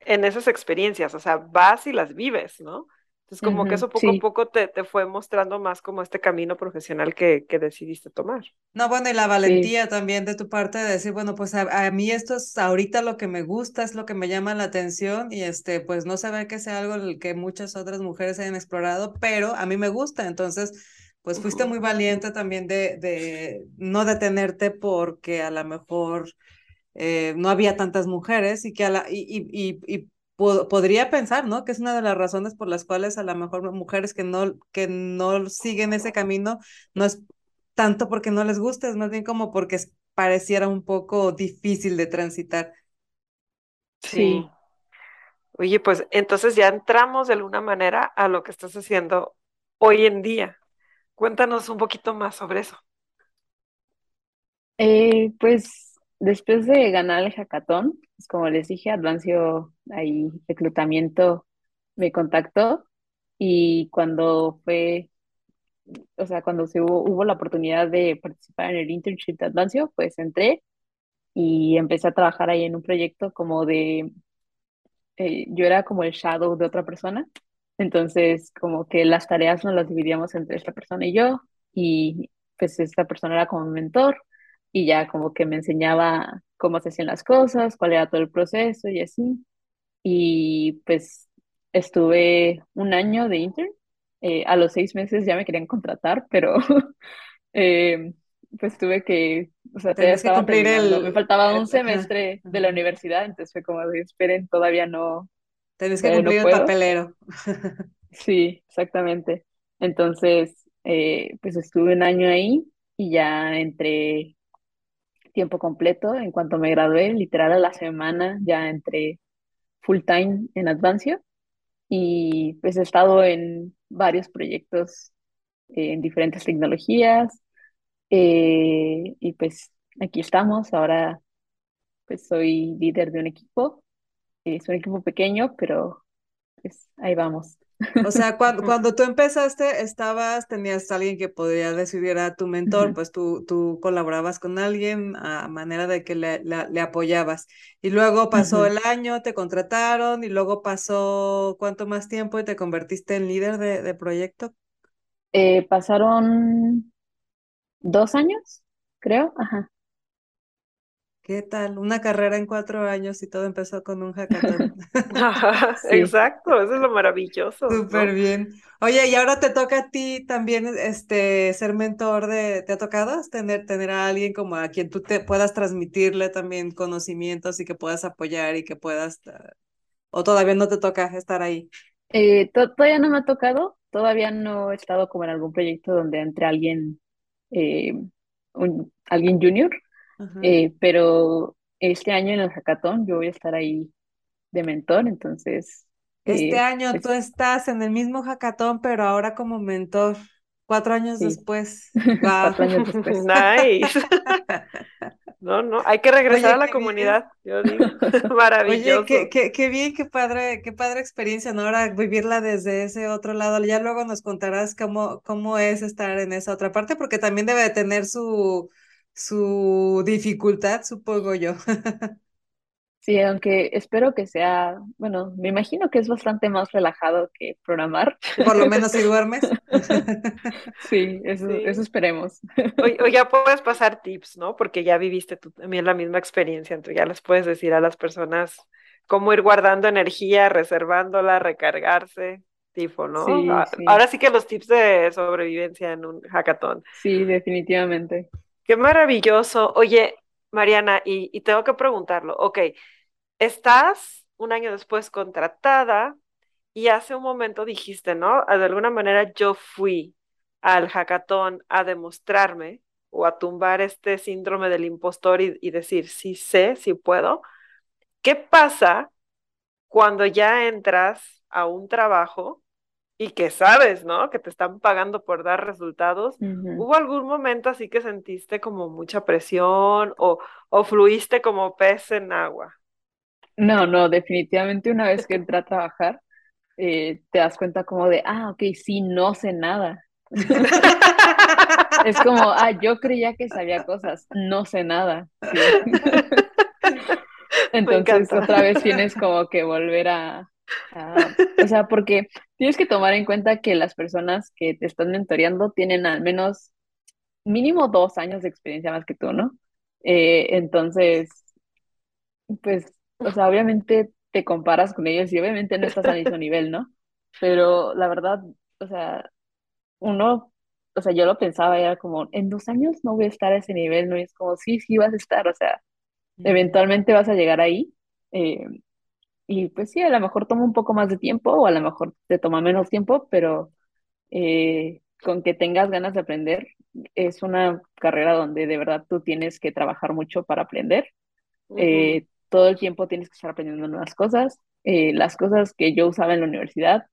S3: en esas experiencias, o sea, vas y las vives, ¿no? Entonces, como que eso poco a poco te, te, fue mostrando más como este camino profesional que, que decidiste tomar.
S1: No, bueno, y la valentía también de tu parte de decir, bueno, pues a, mí esto es ahorita lo que me gusta, es lo que me llama la atención y este, pues no saber que sea algo que muchas otras mujeres hayan explorado, pero a mí me gusta, entonces, pues fuiste muy valiente también de, de no detenerte porque a lo mejor... Eh, no había tantas mujeres y que a la, y, y, y, podría pensar, ¿no? Que es una de las razones por las cuales a lo mejor mujeres que no, que no siguen ese camino no es tanto porque no les gusta, es más bien como porque pareciera un poco difícil de transitar.
S3: Sí. Oye, pues entonces ya entramos de alguna manera a lo que estás haciendo hoy en día. Cuéntanos un poquito más sobre eso.
S2: Eh, pues después de ganar el hackathon, pues como les dije, Advancio ahí reclutamiento me contactó y cuando fue, o sea, cuando se hubo, la oportunidad de participar en el internship de Advancio, pues entré y empecé a trabajar ahí en un proyecto como de, eh, yo era como el shadow de otra persona, entonces como que las tareas nos las dividíamos entre esta persona y yo y pues esta persona era como mentor y ya como que me enseñaba cómo se hacían las cosas, cuál era todo el proceso y así. Y pues estuve un año de intern. Eh, a los seis meses ya me querían contratar, pero eh, pues tuve que, o sea, todavía estaba cumplir el... me faltaba un semestre de la universidad, entonces fue como de, esperen, todavía no.
S1: Tenés que cumplir el papelero.
S2: sí, exactamente. Entonces, eh, pues estuve un año ahí y ya entré tiempo completo. En cuanto me gradué, literal a la semana ya entré full time en Advancio y pues he estado en varios proyectos eh, en diferentes tecnologías eh, y pues aquí estamos. Ahora pues soy líder de un equipo. Es un equipo pequeño, pero pues ahí vamos.
S1: O sea, cuando, cuando tú empezaste, estabas, tenías alguien que podría decidir a tu mentor, pues tú, tú colaborabas con alguien a manera de que le, le, apoyabas. Y luego pasó el año, te contrataron y luego pasó cuánto más tiempo y te convertiste en líder de, de proyecto.
S2: Eh, pasaron dos años, creo, ajá.
S1: ¿Qué tal? Una carrera en cuatro años y todo empezó con un hackathon.
S3: Exacto, eso es lo maravilloso.
S1: Súper bien. Oye, y ahora te toca a ti también este, ser mentor de, ¿te ha tocado tener, tener a alguien como a quien tú te puedas transmitirle también conocimientos y que puedas apoyar y que puedas, ah, o todavía no te toca estar ahí?
S2: Eh, todavía no me ha tocado, todavía no he estado como en algún proyecto donde entre alguien, eh, un, alguien junior eh, pero este año en el hackathon yo voy a estar ahí de mentor, entonces
S1: Este año tú estás en el mismo hackathon, pero ahora como mentor. Cuatro años después.
S2: Cuatro años después.
S3: Nice. No, no, hay que regresar a la comunidad, yo digo. Maravilloso.
S1: Oye, qué, qué, bien, qué padre, qué padre experiencia, ¿no? Ahora vivirla desde ese otro lado. Ya luego nos contarás cómo, cómo es estar en esa otra parte, porque también debe tener su, su dificultad, supongo yo.
S2: Sí, aunque espero que sea, bueno, me imagino que es bastante más relajado que programar.
S1: Por lo menos si duermes.
S2: Sí, eso, eso esperemos.
S3: O, ya puedes pasar tips, ¿no? Porque ya viviste tú también la misma experiencia, entonces ya les puedes decir a las personas cómo ir guardando energía, reservándola, recargarse, tipo, ¿no? Ah, ahora sí que los tips de sobrevivencia en un hackathon.
S2: Sí, definitivamente.
S3: Qué maravilloso. Oye, Mariana, y, tengo que preguntarlo, ok, estás un año después contratada y hace un momento dijiste, ¿no? De alguna manera yo fui al hackathon a demostrarme o a tumbar este síndrome del impostor y, y decir, sí sé, sí puedo. ¿Qué pasa cuando ya entras a un trabajo y que sabes, ¿no? Que te están pagando por dar resultados. ¿Hubo algún momento así que sentiste como mucha presión o, o fluiste como pez en agua?
S2: No, no, definitivamente una vez que entré a trabajar, eh, te das cuenta como de, ah, ok, sí, no sé nada. es como, ah, yo creía que sabía cosas, no sé nada. Entonces otra vez tienes como que volver a, Ah, o sea, porque tienes que tomar en cuenta que las personas que te están mentoreando tienen al menos mínimo dos años de experiencia más que tú, ¿no? Eh, entonces, pues, o sea, obviamente te comparas con ellos y obviamente no estás a mismo nivel, ¿no? Pero la verdad, o sea, uno, o sea, yo lo pensaba, era como, en dos años no voy a estar a ese nivel, ¿no? Y es como, sí, sí vas a estar, o sea, eventualmente vas a llegar ahí. Eh, y pues sí, a lo mejor toma un poco más de tiempo o a lo mejor te toma menos tiempo, pero eh, con que tengas ganas de aprender, es una carrera donde de verdad tú tienes que trabajar mucho para aprender. Eh, todo el tiempo tienes que estar aprendiendo nuevas cosas. Eh, las cosas que yo usaba en la universidad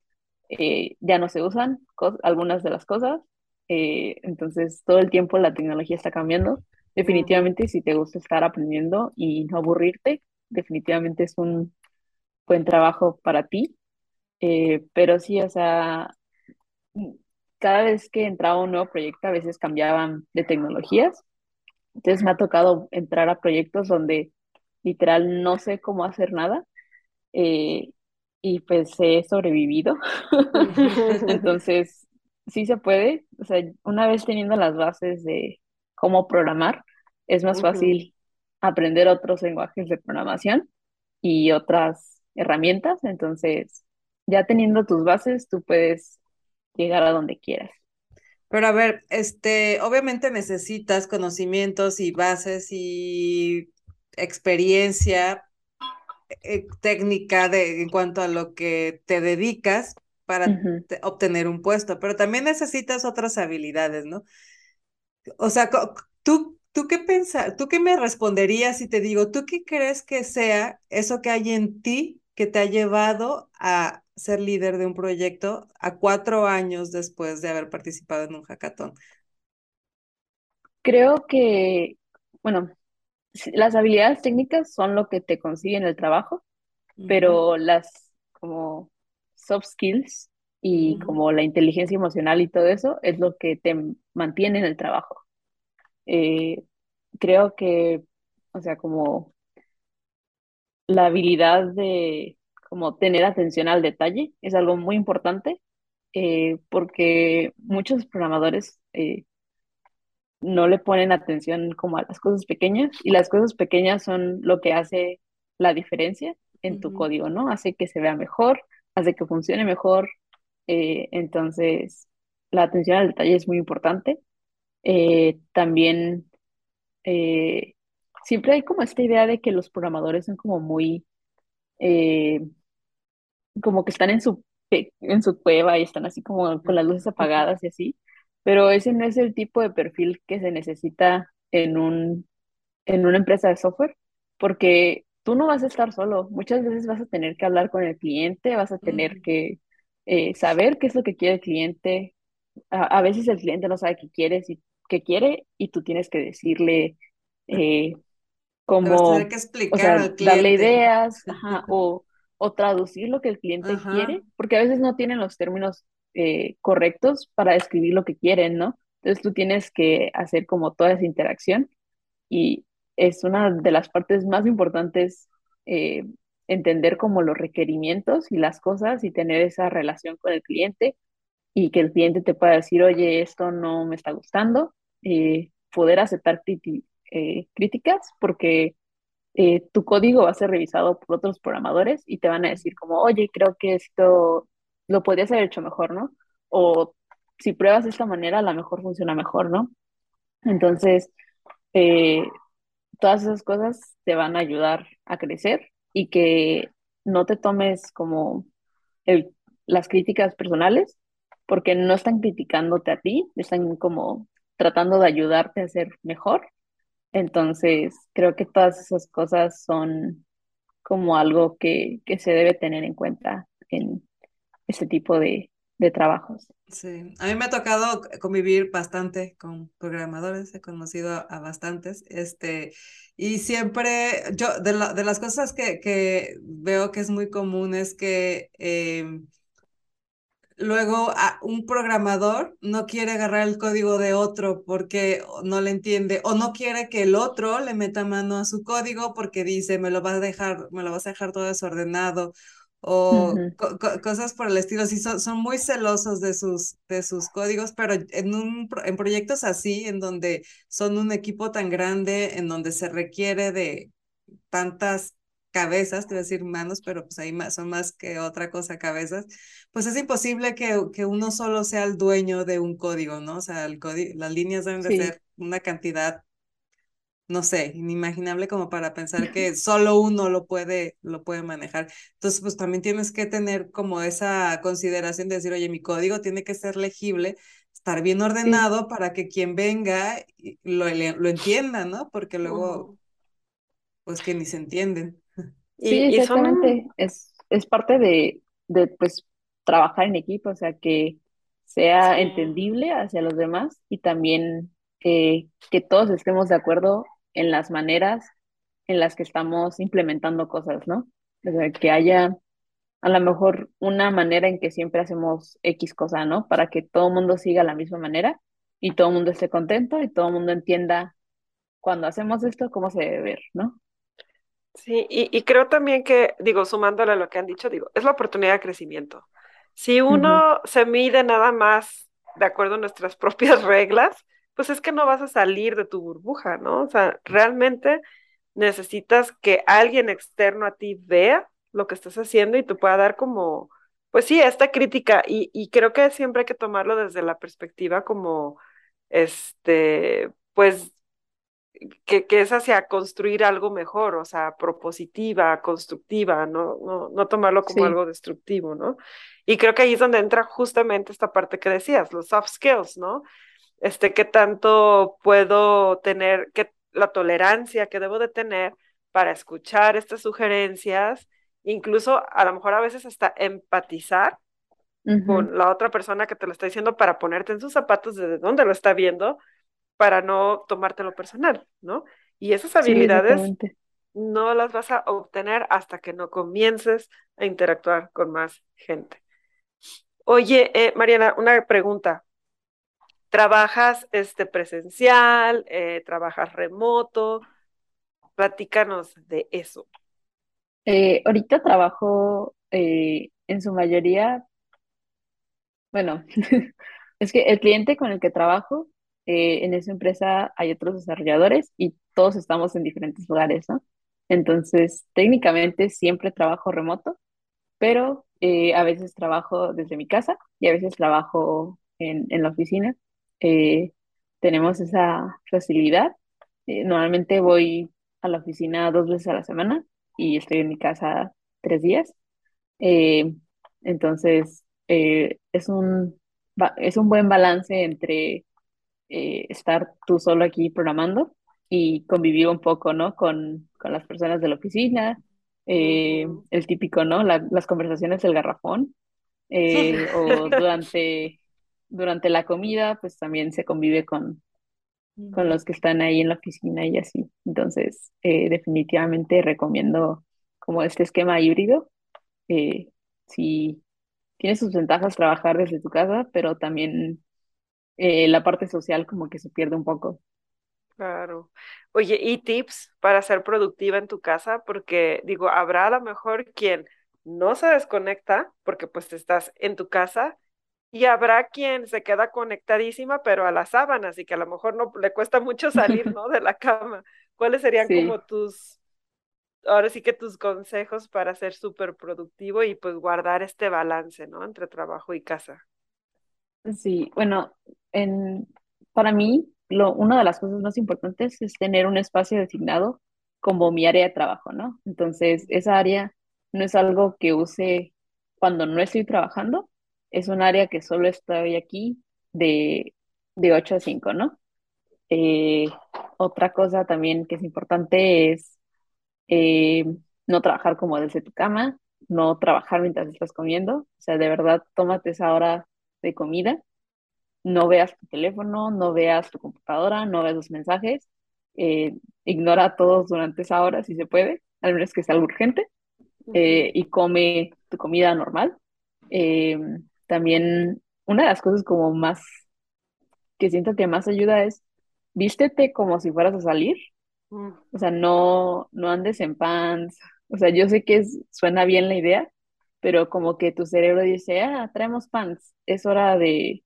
S2: ya no se usan, algunas de las cosas. entonces, todo el tiempo la tecnología está cambiando. Definitivamente, si te gusta estar aprendiendo y no aburrirte, definitivamente es un buen trabajo para ti. Eh, pero sí, o sea, cada vez que entraba un nuevo proyecto, a veces cambiaban de tecnologías. Entonces me ha tocado entrar a proyectos donde literal no sé cómo hacer nada eh, y pues he sobrevivido. Entonces, sí se puede. O sea, una vez teniendo las bases de cómo programar, es más fácil aprender otros lenguajes de programación y otras herramientas, entonces ya teniendo tus bases, tú puedes llegar a donde quieras.
S1: Pero a ver, este, obviamente necesitas conocimientos y bases y experiencia eh, técnica de, en cuanto a lo que te dedicas para obtener un puesto, pero también necesitas otras habilidades, ¿no? O sea, tú, ¿tú qué pensas, tú qué me responderías si te digo, ¿tú qué crees que sea eso que hay en ti que te ha llevado a ser líder de un proyecto a cuatro años después de haber participado en un hackathon?
S2: Creo que, bueno, las habilidades técnicas son lo que te consiguen el trabajo, pero las como soft skills y como la inteligencia emocional y todo eso es lo que te mantiene en el trabajo. Eh, creo que, o sea, como la habilidad de como tener atención al detalle es algo muy importante eh, porque muchos programadores eh, no le ponen atención como a las cosas pequeñas y las cosas pequeñas son lo que hace la diferencia en tu código, ¿no? Hace que se vea mejor, hace que funcione mejor. Eh, entonces, la atención al detalle es muy importante. también siempre hay como esta idea de que los programadores son como muy, eh, como que están en su, en su cueva y están así como con las luces apagadas y así, pero ese no es el tipo de perfil que se necesita en un, en una empresa de software, porque tú no vas a estar solo. Muchas veces vas a tener que hablar con el cliente, vas a tener que eh, saber qué es lo que quiere el cliente. A, veces el cliente no sabe qué quiere, y, qué quiere y tú tienes que decirle eh, cómo,
S1: que explicar
S2: darle ideas o, o, traducir lo que el cliente quiere, porque a veces no tienen los términos eh, correctos para describir lo que quieren, ¿no? Entonces tú tienes que hacer como toda esa interacción y es una de las partes más importantes eh, entender como los requerimientos y las cosas y tener esa relación con el cliente y que el cliente te pueda decir, oye, esto no me está gustando, eh, poder aceptar eh, críticas porque tu código va a ser revisado por otros programadores y te van a decir como, oye, creo que esto lo podrías haber hecho mejor, ¿no? O si pruebas de esta manera, a lo mejor funciona mejor, ¿no? Entonces, todas esas cosas te van a ayudar a crecer y que no te tomes como las críticas personales, porque no están criticándote a ti, están como tratando de ayudarte a ser mejor. Entonces, creo que todas esas cosas son como algo que, que se debe tener en cuenta en ese tipo de, de trabajos.
S1: Sí, a mí me ha tocado convivir bastante con programadores, he conocido a, bastantes, este, y siempre, yo, de, de las cosas que, que, veo que es muy común es que em, luego un programador no quiere agarrar el código de otro porque no le entiende, o no quiere que el otro le meta mano a su código porque dice, me lo vas a dejar, me lo vas a dejar todo desordenado, o cosas por el estilo. Sí, son, son muy celosos de sus, de sus códigos, pero en, un, en proyectos así, en donde son un equipo tan grande, en donde se requiere de tantas cabezas, te voy a decir manos, pero pues ahí más, son más que otra cosa cabezas, pues es imposible que, que uno solo sea el dueño de un código, ¿no? O sea, el código, las líneas deben de ser una cantidad no sé, inimaginable como para pensar que solo uno lo puede, lo puede manejar. Entonces, pues también tienes que tener como esa consideración de decir, oye, mi código tiene que ser legible, estar bien ordenado para que quien venga lo, lo entienda, ¿no? Porque luego, pues que ni se entienden.
S2: Sí, exactamente. Es, es parte de, de, pues, trabajar en equipo, o sea, que sea entendible hacia los demás y también eh, que todos estemos de acuerdo en las maneras en las que estamos implementando cosas, ¿no? O sea, que haya a lo mejor una manera en que siempre hacemos X cosa, ¿no? Para que todo el mundo siga la misma manera y todo el mundo esté contento y todo el mundo entienda cuando hacemos esto cómo se debe ver, ¿no?
S3: Sí, y, creo también que, digo, sumándole a lo que han dicho, digo, es la oportunidad de crecimiento. Si uno se mide nada más de acuerdo a nuestras propias reglas, pues es que no vas a salir de tu burbuja, ¿no? O sea, realmente necesitas que alguien externo a ti vea lo que estás haciendo y te pueda dar como, pues sí, esta crítica. Y, y creo que siempre hay que tomarlo desde la perspectiva como, este, pues, que, que, es hacia construir algo mejor, o sea, propositiva, constructiva, no, no, no tomarlo como algo destructivo, ¿no? Y creo que ahí es donde entra justamente esta parte que decías, los soft skills, ¿no? este, qué tanto puedo tener, qué, la tolerancia que debo de tener para escuchar estas sugerencias, incluso a lo mejor a veces hasta empatizar con la otra persona que te lo está diciendo para ponerte en sus zapatos desde donde lo está viendo, para no tomártelo personal, ¿no? Y esas habilidades no las vas a obtener hasta que no comiences a interactuar con más gente. Oye, eh, Mariana, una pregunta. ¿Trabajas este, presencial? Eh, ¿Trabajas remoto? Platícanos de eso.
S2: Eh, ahorita trabajo en su mayoría, bueno, es que el cliente con el que trabajo, en esa empresa hay otros desarrolladores y todos estamos en diferentes lugares, ¿no? Entonces, técnicamente siempre trabajo remoto, pero a veces trabajo desde mi casa y a veces trabajo en, en la oficina. Eh, tenemos esa facilidad. Eh, normalmente voy a la oficina dos veces a la semana y estoy en mi casa tres días. Eh, entonces, es un, es un buen balance entre estar tú solo aquí programando y convivir un poco, ¿no? Con, con las personas de la oficina, eh, el típico, ¿no? las conversaciones del garrafón, eh, o durante, durante la comida, pues también se convive con, con los que están ahí en la oficina y así. Entonces, eh, definitivamente recomiendo como este esquema híbrido. si tiene sus ventajas trabajar desde tu casa, pero también la parte social como que se pierde un poco.
S3: Claro. Oye, ¿y tips para ser productiva en tu casa? Porque digo, habrá a lo mejor quien no se desconecta porque pues estás en tu casa y habrá quien se queda conectadísima pero a las sábanas y que a lo mejor no le cuesta mucho salir, ¿no? De la cama. ¿Cuáles serían como tus, ahora sí que tus consejos para ser súper productivo y pues guardar este balance, ¿no? Entre trabajo y casa.
S2: Sí, bueno, en, para mí lo, una de las cosas más importantes es tener un espacio designado como mi área de trabajo, ¿no? Entonces, esa área no es algo que use cuando no estoy trabajando, es un área que solo estoy aquí de, de 8 a 5, ¿no? Eh, otra cosa también que es importante es eh, no trabajar como desde tu cama, no trabajar mientras estás comiendo, o sea, de verdad, tómate esa hora de comida no veas tu teléfono, no veas tu computadora, no veas los mensajes, eh, ignora a todos durante esa hora si se puede, al menos que sea algo urgente, eh, y come tu comida normal. Eh, también una de las cosas como más que siento que más ayuda es vístete como si fueras a salir, mm. o sea, no, no andes en pants, o sea, yo sé que suena bien la idea, pero como que tu cerebro dice, ah, traemos pants, es hora de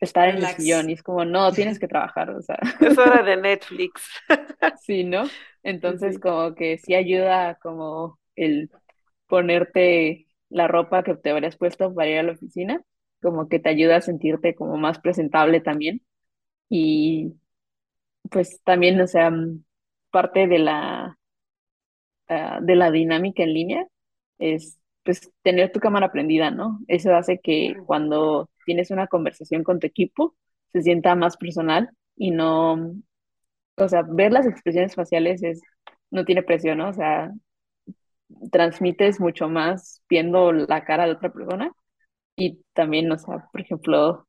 S2: estar en el sillón y es como, no, tienes que trabajar, o sea.
S3: Es hora de Netflix.
S2: sí, ¿no? Entonces como que sí ayuda como el ponerte la ropa que te habrías puesto para ir a la oficina, como que te ayuda a sentirte como más presentable también. Y pues también, o sea, parte de la, ah, de la dinámica en línea es pues tener tu cámara prendida, ¿no? Eso hace que cuando tienes una conversación con tu equipo se sienta más personal y no, o sea, ver las expresiones faciales es, no tiene presión, ¿no? O sea, transmites mucho más viendo la cara de otra persona y también, o sea, por ejemplo,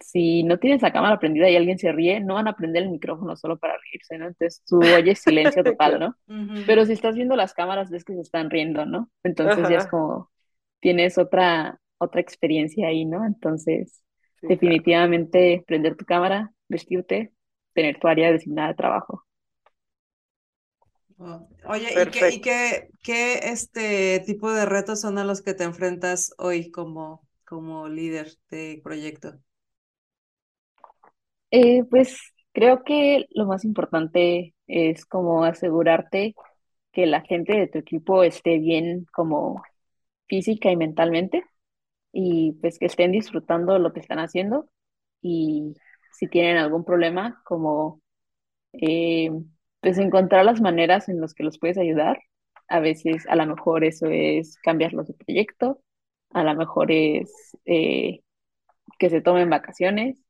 S2: si no tienes la cámara prendida y alguien se ríe, no van a prender el micrófono solo para reírse, ¿no? Entonces tú oyes silencio total, ¿no? Pero si estás viendo las cámaras, ves que se están riendo, ¿no? Entonces ya es como, tienes otra, otra experiencia ahí, ¿no? Entonces, definitivamente prender tu cámara, vestirte, tener tu área designada de trabajo.
S1: Oh, oye, ¿y, qué, y qué, qué, este tipo de retos son a los que te enfrentas hoy como, como líder de proyecto?
S2: Eh, pues creo que lo más importante es como asegurarte que la gente de tu equipo esté bien como física y mentalmente y pues que estén disfrutando lo que están haciendo y si tienen algún problema como eh, pues encontrar las maneras en las que los puedes ayudar. A veces a lo mejor eso es cambiarlos de proyecto, a lo mejor es eh, que se tomen vacaciones,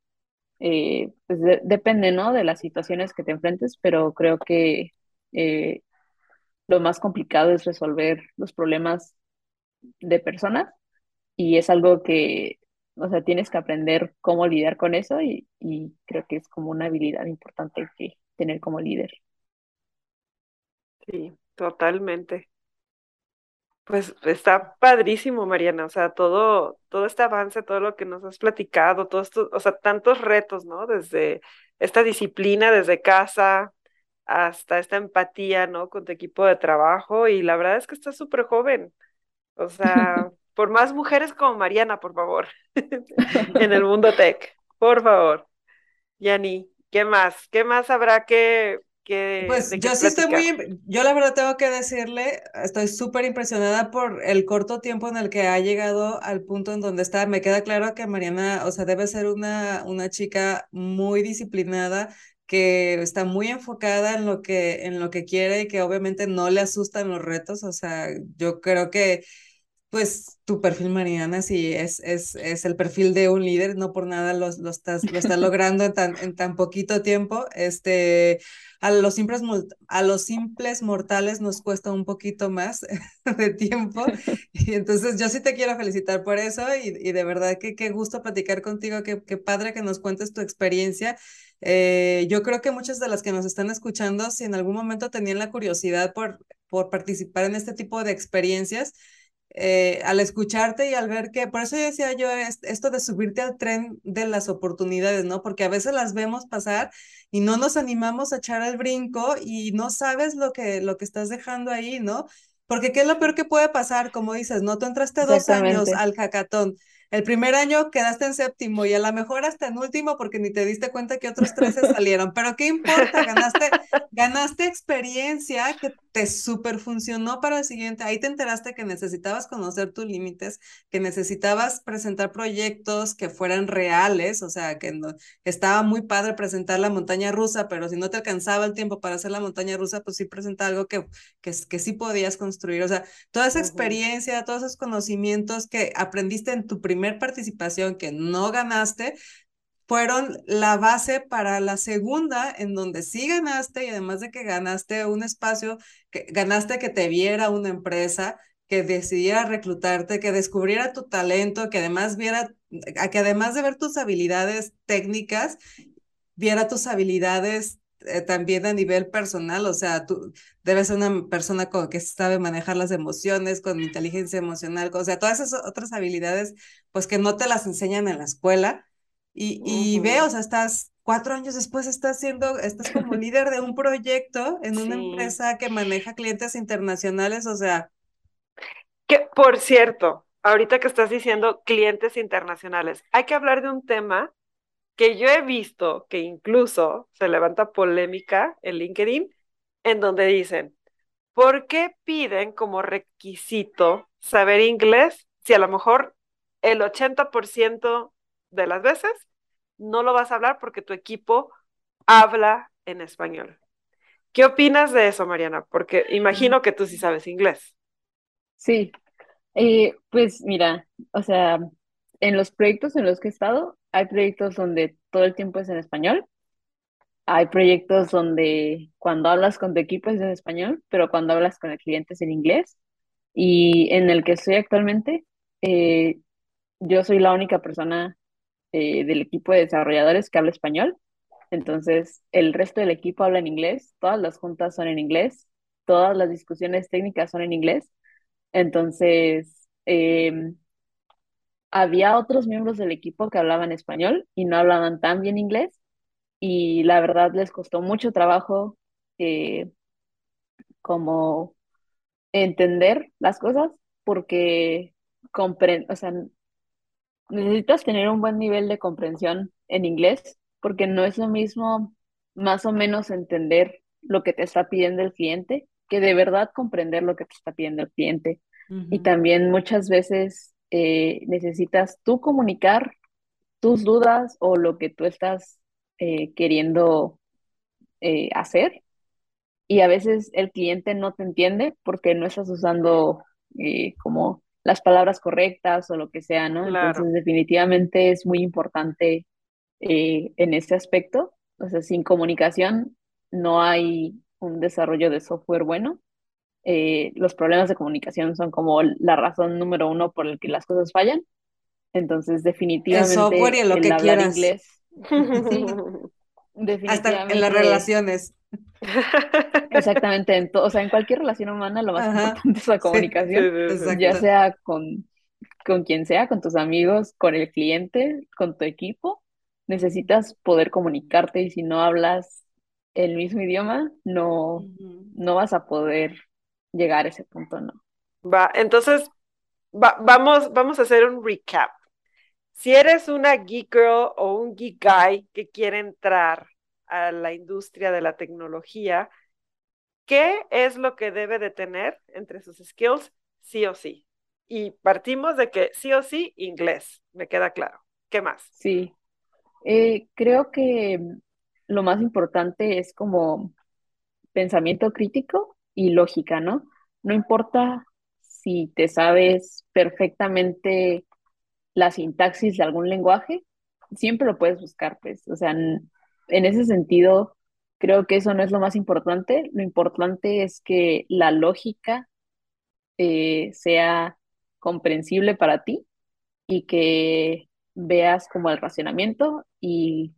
S2: eh, pues depende, ¿no? De las situaciones que te enfrentes, pero creo que eh, lo más complicado es resolver los problemas de personas y es algo que, o sea, tienes que aprender cómo lidiar con eso y, y creo que es como una habilidad importante que tener como líder.
S3: Sí, totalmente. Pues está padrísimo, Mariana, o sea, todo, todo este avance, todo lo que nos has platicado, todo esto, o sea, tantos retos, ¿no? Desde esta disciplina, desde casa, hasta esta empatía, ¿no? Con tu equipo de trabajo, y la verdad es que estás súper joven, o sea, por más mujeres como Mariana, por favor, en el mundo tech, por favor. Yani, ¿qué más? ¿Qué más habrá que
S1: pues yo sí estoy muy, yo la verdad tengo que decirle, estoy súper impresionada por el corto tiempo en el que ha llegado al punto en donde está. Me queda claro que Mariana, o sea, debe ser una, una chica muy disciplinada, que está muy enfocada en lo que, en lo que quiere y que obviamente no le asustan los retos. O sea, yo creo que Pues tu perfil, Mariana, sí, es, es, es el perfil de un líder, no por nada lo, lo estás, lo estás logrando en tan, en tan poquito tiempo. Este, a los, simples, a los simples mortales nos cuesta un poquito más de tiempo. Y entonces yo sí te quiero felicitar por eso y, y de verdad que qué gusto platicar contigo, qué, qué padre que nos cuentes tu experiencia. Eh, yo creo que muchas de las que nos están escuchando, si en algún momento tenían la curiosidad por, por participar en este tipo de experiencias, eh, al escucharte y al ver que, por eso decía yo esto de subirte al tren de las oportunidades, ¿no? Porque a veces las vemos pasar y no nos animamos a echar el brinco y no sabes lo que, lo que estás dejando ahí, ¿no? Porque ¿qué es lo peor que puede pasar? Como dices, ¿no? Tú entraste dos años al hackathon el primer año quedaste en séptimo y a lo mejor hasta en último porque ni te diste cuenta que otros 13 salieron, pero ¿qué importa? Ganaste, ganaste experiencia que te super funcionó para el siguiente. Ahí te enteraste que necesitabas conocer tus límites, que necesitabas presentar proyectos que fueran reales, o sea, que no, estaba muy padre presentar la montaña rusa, pero si no te alcanzaba el tiempo para hacer la montaña rusa, pues sí presenta algo que, que, que sí podías construir. O sea, toda esa experiencia, todos esos conocimientos que aprendiste en tu primer participación que no ganaste, fueron la base para la segunda, en donde sí ganaste y además de que ganaste un espacio, que ganaste que te viera una empresa, que decidiera reclutarte, que descubriera tu talento, que además viera, que además de ver tus habilidades técnicas, viera tus habilidades eh, también a nivel personal, o sea, tú debes ser una persona que sabe manejar las emociones, con inteligencia emocional, o sea, todas esas otras habilidades, pues que no te las enseñan en la escuela. Y, y ve, o sea, estás cuatro años después, estás siendo, estás como líder de un proyecto en una empresa que maneja clientes internacionales, o sea.
S3: Que, por cierto, ahorita que estás diciendo clientes internacionales, hay que hablar de un tema que yo he visto que incluso se levanta polémica en LinkedIn, en donde dicen, ¿por qué piden como requisito saber inglés si a lo mejor el 80% de las veces no lo vas a hablar porque tu equipo habla en español? ¿Qué opinas de eso, Mariana? Porque imagino que tú sí sabes inglés.
S2: Sí, eh, pues mira, o sea, en los proyectos en los que he estado, hay proyectos donde todo el tiempo es en español. Hay proyectos donde cuando hablas con tu equipo es en español, pero cuando hablas con el cliente es en inglés. Y en el que estoy actualmente, eh, yo soy la única persona eh, del equipo de desarrolladores que habla español. Entonces, el resto del equipo habla en inglés, todas las juntas son en inglés, todas las discusiones técnicas son en inglés. Entonces, eh, había otros miembros del equipo que hablaban español y no hablaban tan bien inglés y la verdad les costó mucho trabajo eh, como entender las cosas porque o sea, necesitas tener un buen nivel de comprensión en inglés porque no es lo mismo más o menos entender lo que te está pidiendo el cliente que de verdad comprender lo que te está pidiendo el cliente. Y también muchas veces eh, necesitas tú comunicar tus dudas o lo que tú estás eh, queriendo eh, hacer y a veces el cliente no te entiende porque no estás usando como las palabras correctas o lo que sea, ¿no? Entonces definitivamente es muy importante en ese aspecto. O sea, sin comunicación no hay un desarrollo de software bueno eh, los problemas de comunicación son como la razón número uno por el que las cosas fallan. Entonces, definitivamente,
S1: el software y lo que quieras. inglés.
S2: definitivamente.
S1: Hasta en las relaciones.
S2: Exactamente, en o sea, en cualquier relación humana lo más importante es la comunicación, ya sea con, con quien sea, con tus amigos, con el cliente, con tu equipo, necesitas poder comunicarte y si no hablas el mismo idioma, no, no vas a poder llegar a ese punto, ¿no?
S3: Va, entonces vamos, vamos a hacer un recap. Si eres una geek girl o un geek guy que quiere entrar a la industria de la tecnología, ¿qué es lo que debe de tener entre sus skills sí o sí? Y partimos de que sí o sí inglés, me queda claro. ¿Qué más?
S2: Sí, eh, creo que lo más importante es como pensamiento crítico y lógica, ¿no? No importa si te sabes perfectamente la sintaxis de algún lenguaje, siempre lo puedes buscar, pues. O sea, en, ese sentido, creo que eso no es lo más importante. Lo importante es que la lógica eh, sea comprensible para ti y que veas como el racionamiento y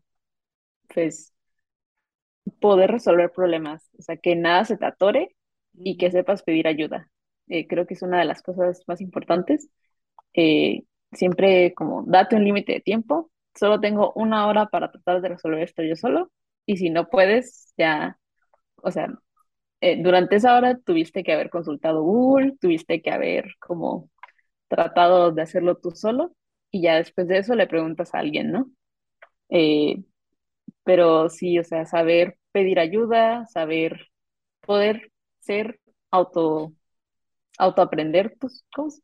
S2: pues poder resolver problemas, o sea, que nada se te atore y que sepas pedir ayuda. Eh, creo que es una de las cosas más importantes. Eh, siempre como date un límite de tiempo, solo tengo una hora para tratar de resolver esto yo solo y si no puedes, ya, o sea, eh, durante esa hora tuviste que haber consultado Google, tuviste que haber como tratado de hacerlo tú solo y ya después de eso le preguntas a alguien, ¿no? pero sí, o sea, saber pedir ayuda, saber poder ser auto, autoaprender tus cosas.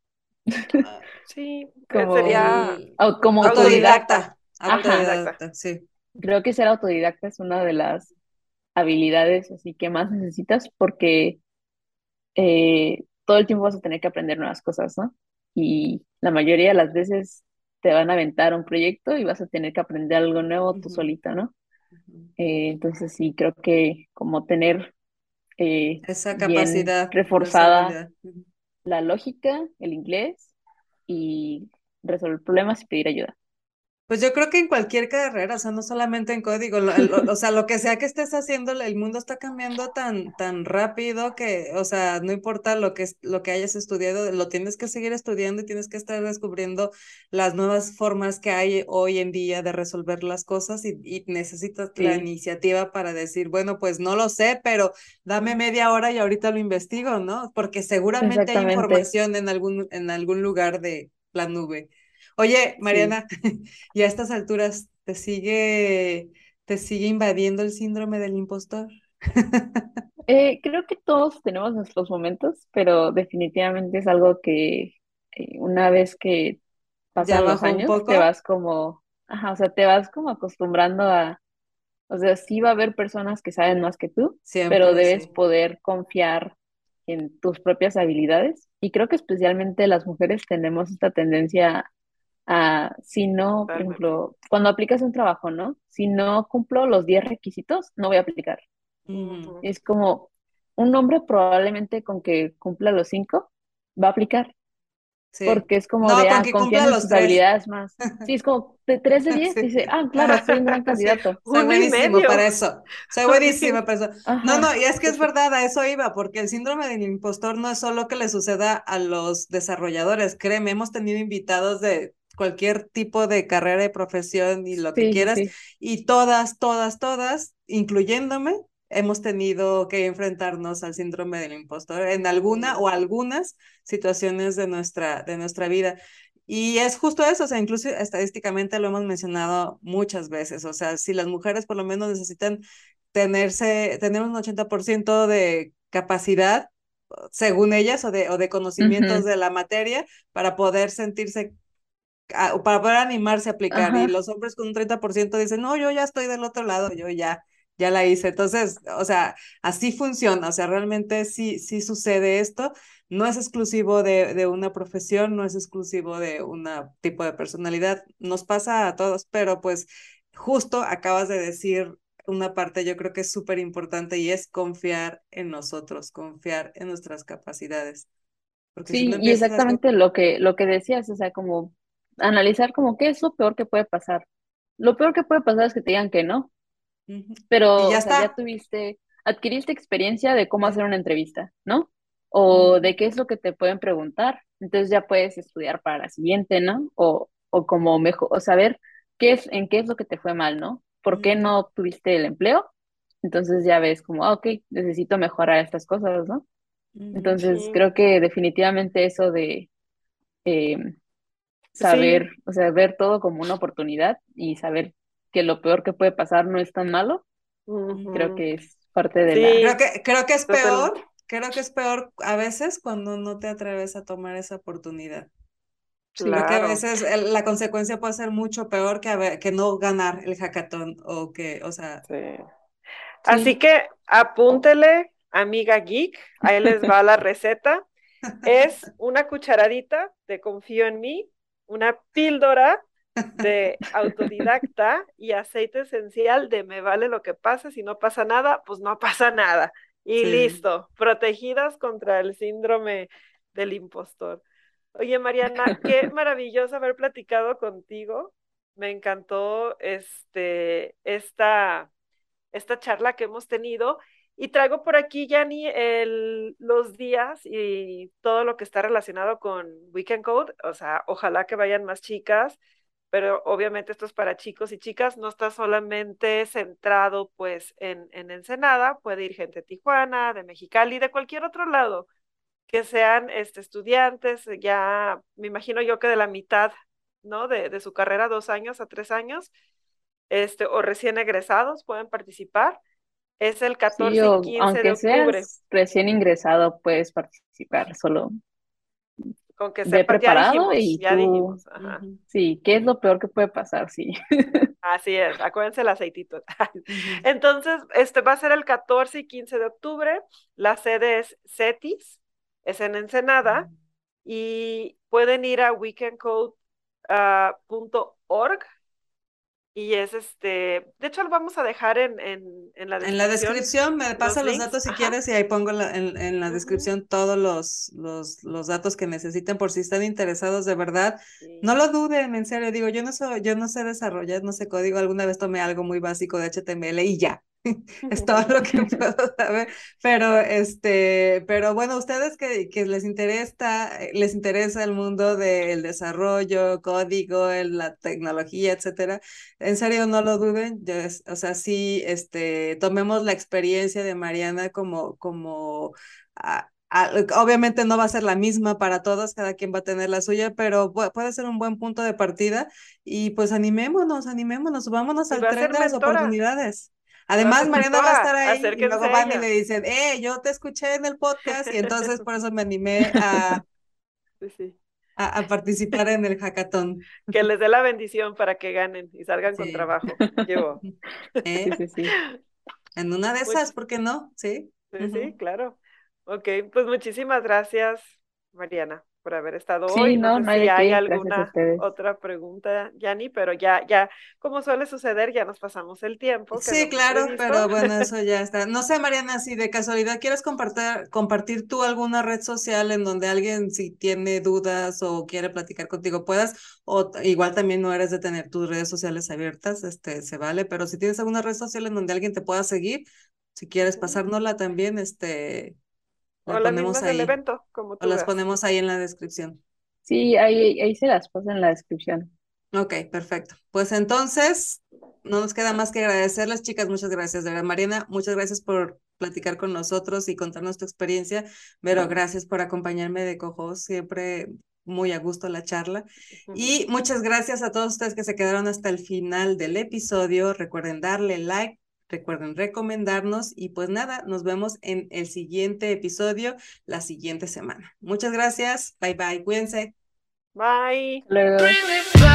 S3: Ah, sí, como, sería
S2: como
S1: autodidacta. Autodidacta, sí.
S2: Creo que ser autodidacta es una de las habilidades así que más necesitas porque eh, todo el tiempo vas a tener que aprender nuevas cosas, ¿no? Y la mayoría de las veces te van a aventar un proyecto y vas a tener que aprender algo nuevo tú solita, ¿no? Eh, entonces sí, creo que como tener
S1: eh, esa capacidad
S2: reforzada la lógica, el inglés y resolver problemas y pedir ayuda.
S1: Pues yo creo que en cualquier carrera, o sea, no solamente en código, o sea, lo que sea que estés haciendo, el mundo está cambiando tan, tan rápido que, o sea, no importa lo que, lo que hayas estudiado, lo tienes que seguir estudiando y tienes que estar descubriendo las nuevas formas que hay hoy en día de resolver las cosas y, y necesitas la iniciativa para decir, bueno, pues no lo sé, pero dame media hora y ahorita lo investigo, ¿no? Porque seguramente hay información en algún, en algún lugar de la nube. Oye, Mariana, y a estas alturas, ¿te sigue, te sigue invadiendo el síndrome del impostor?
S2: Eh, creo que todos tenemos nuestros momentos, pero definitivamente es algo que eh, una vez que pasan los años, te vas como, ajá, o sea, te vas como acostumbrando a, o sea, sí va a haber personas que saben más que tú, pero debes poder confiar en tus propias habilidades. Y creo que especialmente las mujeres tenemos esta tendencia Ah, si no, por ejemplo, cuando aplicas un trabajo, ¿no? Si no cumplo los 10 requisitos, no voy a aplicar. Es como un hombre probablemente con que cumpla los 5 va a aplicar. Porque es como de, ah, confía en sus habilidades más. Sí, es como de 3 de 10, dice, ah, claro, soy un gran candidato.
S1: Soy buenísimo para eso. Soy buenísimo para eso. No, no, y es que es verdad, a eso iba, porque el síndrome del impostor no es solo que le suceda a los desarrolladores. Créeme, hemos tenido invitados de cualquier tipo de carrera y profesión y lo que quieras. Y todas, todas, todas, incluyéndome, hemos tenido que enfrentarnos al síndrome del impostor en alguna o algunas situaciones de nuestra, de nuestra vida. Y es justo eso, o sea, incluso estadísticamente lo hemos mencionado muchas veces, o sea, si las mujeres por lo menos necesitan tenerse, tener un 80% de capacidad, según ellas, o de, o de conocimientos de la materia, para poder sentirse para poder animarse a aplicar. Y los hombres con un 30% dicen, no, yo ya estoy del otro lado, yo ya, ya la hice. Entonces, o sea, así funciona, o sea, realmente sí, sí sucede esto. No es exclusivo de, de una profesión, no es exclusivo de un tipo de personalidad, nos pasa a todos, pero pues justo acabas de decir una parte yo creo que es súper importante y es confiar en nosotros, confiar en nuestras capacidades.
S2: sí, y exactamente lo que, lo que decías, o sea, como analizar como qué es lo peor que puede pasar. Lo peor que puede pasar es que te digan que no, pero ya, ya tuviste, adquiriste experiencia de cómo hacer una entrevista, ¿no? O de qué es lo que te pueden preguntar. Entonces ya puedes estudiar para la siguiente, ¿no? O, o como mejor, o saber qué es, en qué es lo que te fue mal, ¿no? ¿Por qué no tuviste el empleo? Entonces ya ves como, ah, ok, necesito mejorar estas cosas, ¿no? Entonces creo que definitivamente eso de eh, saber, o sea, ver todo como una oportunidad y saber que lo peor que puede pasar no es tan malo, creo que es parte de la...
S1: Creo que, creo que es peor, creo que es peor a veces cuando no te atreves a tomar esa oportunidad. Creo que a veces la consecuencia puede ser mucho peor que, que no ganar el hackathon o que, o sea...
S3: Así que apúntele, amiga geek, ahí les va la receta. es una cucharadita de confío en mí, una píldora de autodidacta y aceite esencial de me vale lo que pase, si no pasa nada, pues no pasa nada. Y listo, protegidas contra el síndrome del impostor. Oye, Mariana, qué maravilloso haber platicado contigo. Me encantó este, esta, esta charla que hemos tenido. Y traigo por aquí, Yanni, los días y todo lo que está relacionado con Weekend Code. O sea, ojalá que vayan más chicas pero obviamente esto es para chicos y chicas, no está solamente centrado pues en, en Ensenada, puede ir gente de Tijuana, de Mexicali, de cualquier otro lado, que sean este, estudiantes, ya me imagino yo que de la mitad, ¿no? De, de su carrera, dos años a tres años, este, o recién egresados pueden participar. Es el 14 y 15 de octubre.
S2: recién ingresado, puedes participar, solo
S3: con que se preparado y ya dijimos.
S2: Sí, ¿qué es lo peor que puede pasar? Sí.
S3: Así es, acuérdense el aceitito. Entonces, este va a ser el 14 y 15 de octubre. La sede es CETIS, es en Ensenada, y pueden ir a weekendcode.org y es este, de hecho lo vamos a dejar en, en, en la descripción.
S1: En la descripción me pasa los, datos si quieres y ahí pongo en, en, la descripción todos los, los, los, datos que necesiten por si están interesados de verdad. No lo duden, en serio, digo, yo no, soy, yo no sé desarrollar, no sé código, alguna vez tomé algo muy básico de HTML y ya, es todo lo que puedo saber, pero este, pero bueno, ustedes que, que les interesa, les interesa el mundo del desarrollo, código, la tecnología, etcétera, en serio no lo duden, o sea, sí, este, tomemos la experiencia de Mariana como, como obviamente no va a ser la misma para todos, cada quien va a tener la suya, pero puede ser un buen punto de partida. Y pues animémonos, animémonos, vámonos al tren de las oportunidades. Además, Mariana va a estar ahí y luego van y le dicen, eh, yo te escuché en el podcast y entonces por eso me animé a, a, participar en el hackathon.
S3: Que les dé la bendición para que ganen y salgan con trabajo. Llevo.
S1: ¿Eh? Sí, sí, En una de esas, ¿por qué no? Sí.
S3: Sí, sí, claro. Ok, pues muchísimas gracias, Mariana por haber estado hoy. No, sé si hay alguna otra pregunta, Yanni, pero ya, ya, como suele suceder, ya nos pasamos el tiempo.
S1: Sí, claro, pero bueno, eso ya está. No sé, Mariana, si de casualidad quieres compartir, compartir tú alguna red social en donde alguien si tiene dudas o quiere platicar contigo puedas, o igual también no eres de tener tus redes sociales abiertas, este, se vale, pero si tienes alguna red social en donde alguien te pueda seguir, si quieres pasárnosla también, este,
S3: o las mismas del evento, como tú.
S1: O las ponemos ahí en la descripción.
S2: Sí, ahí, ahí se las pasa en la descripción.
S1: Ok, perfecto. Pues entonces, no nos queda más que agradecerles, chicas. Muchas gracias, de verdad. Mariana, muchas gracias por platicar con nosotros y contarnos tu experiencia. Pero gracias por acompañarme de cojo. Siempre muy a gusto la charla. Y muchas gracias a todos ustedes que se quedaron hasta el final del episodio. Recuerden darle like, Recuerden recomendarnos y pues nada, nos vemos en el siguiente episodio la siguiente semana. Muchas gracias. Bye bye. Cuídense.
S3: Bye.
S2: Bye.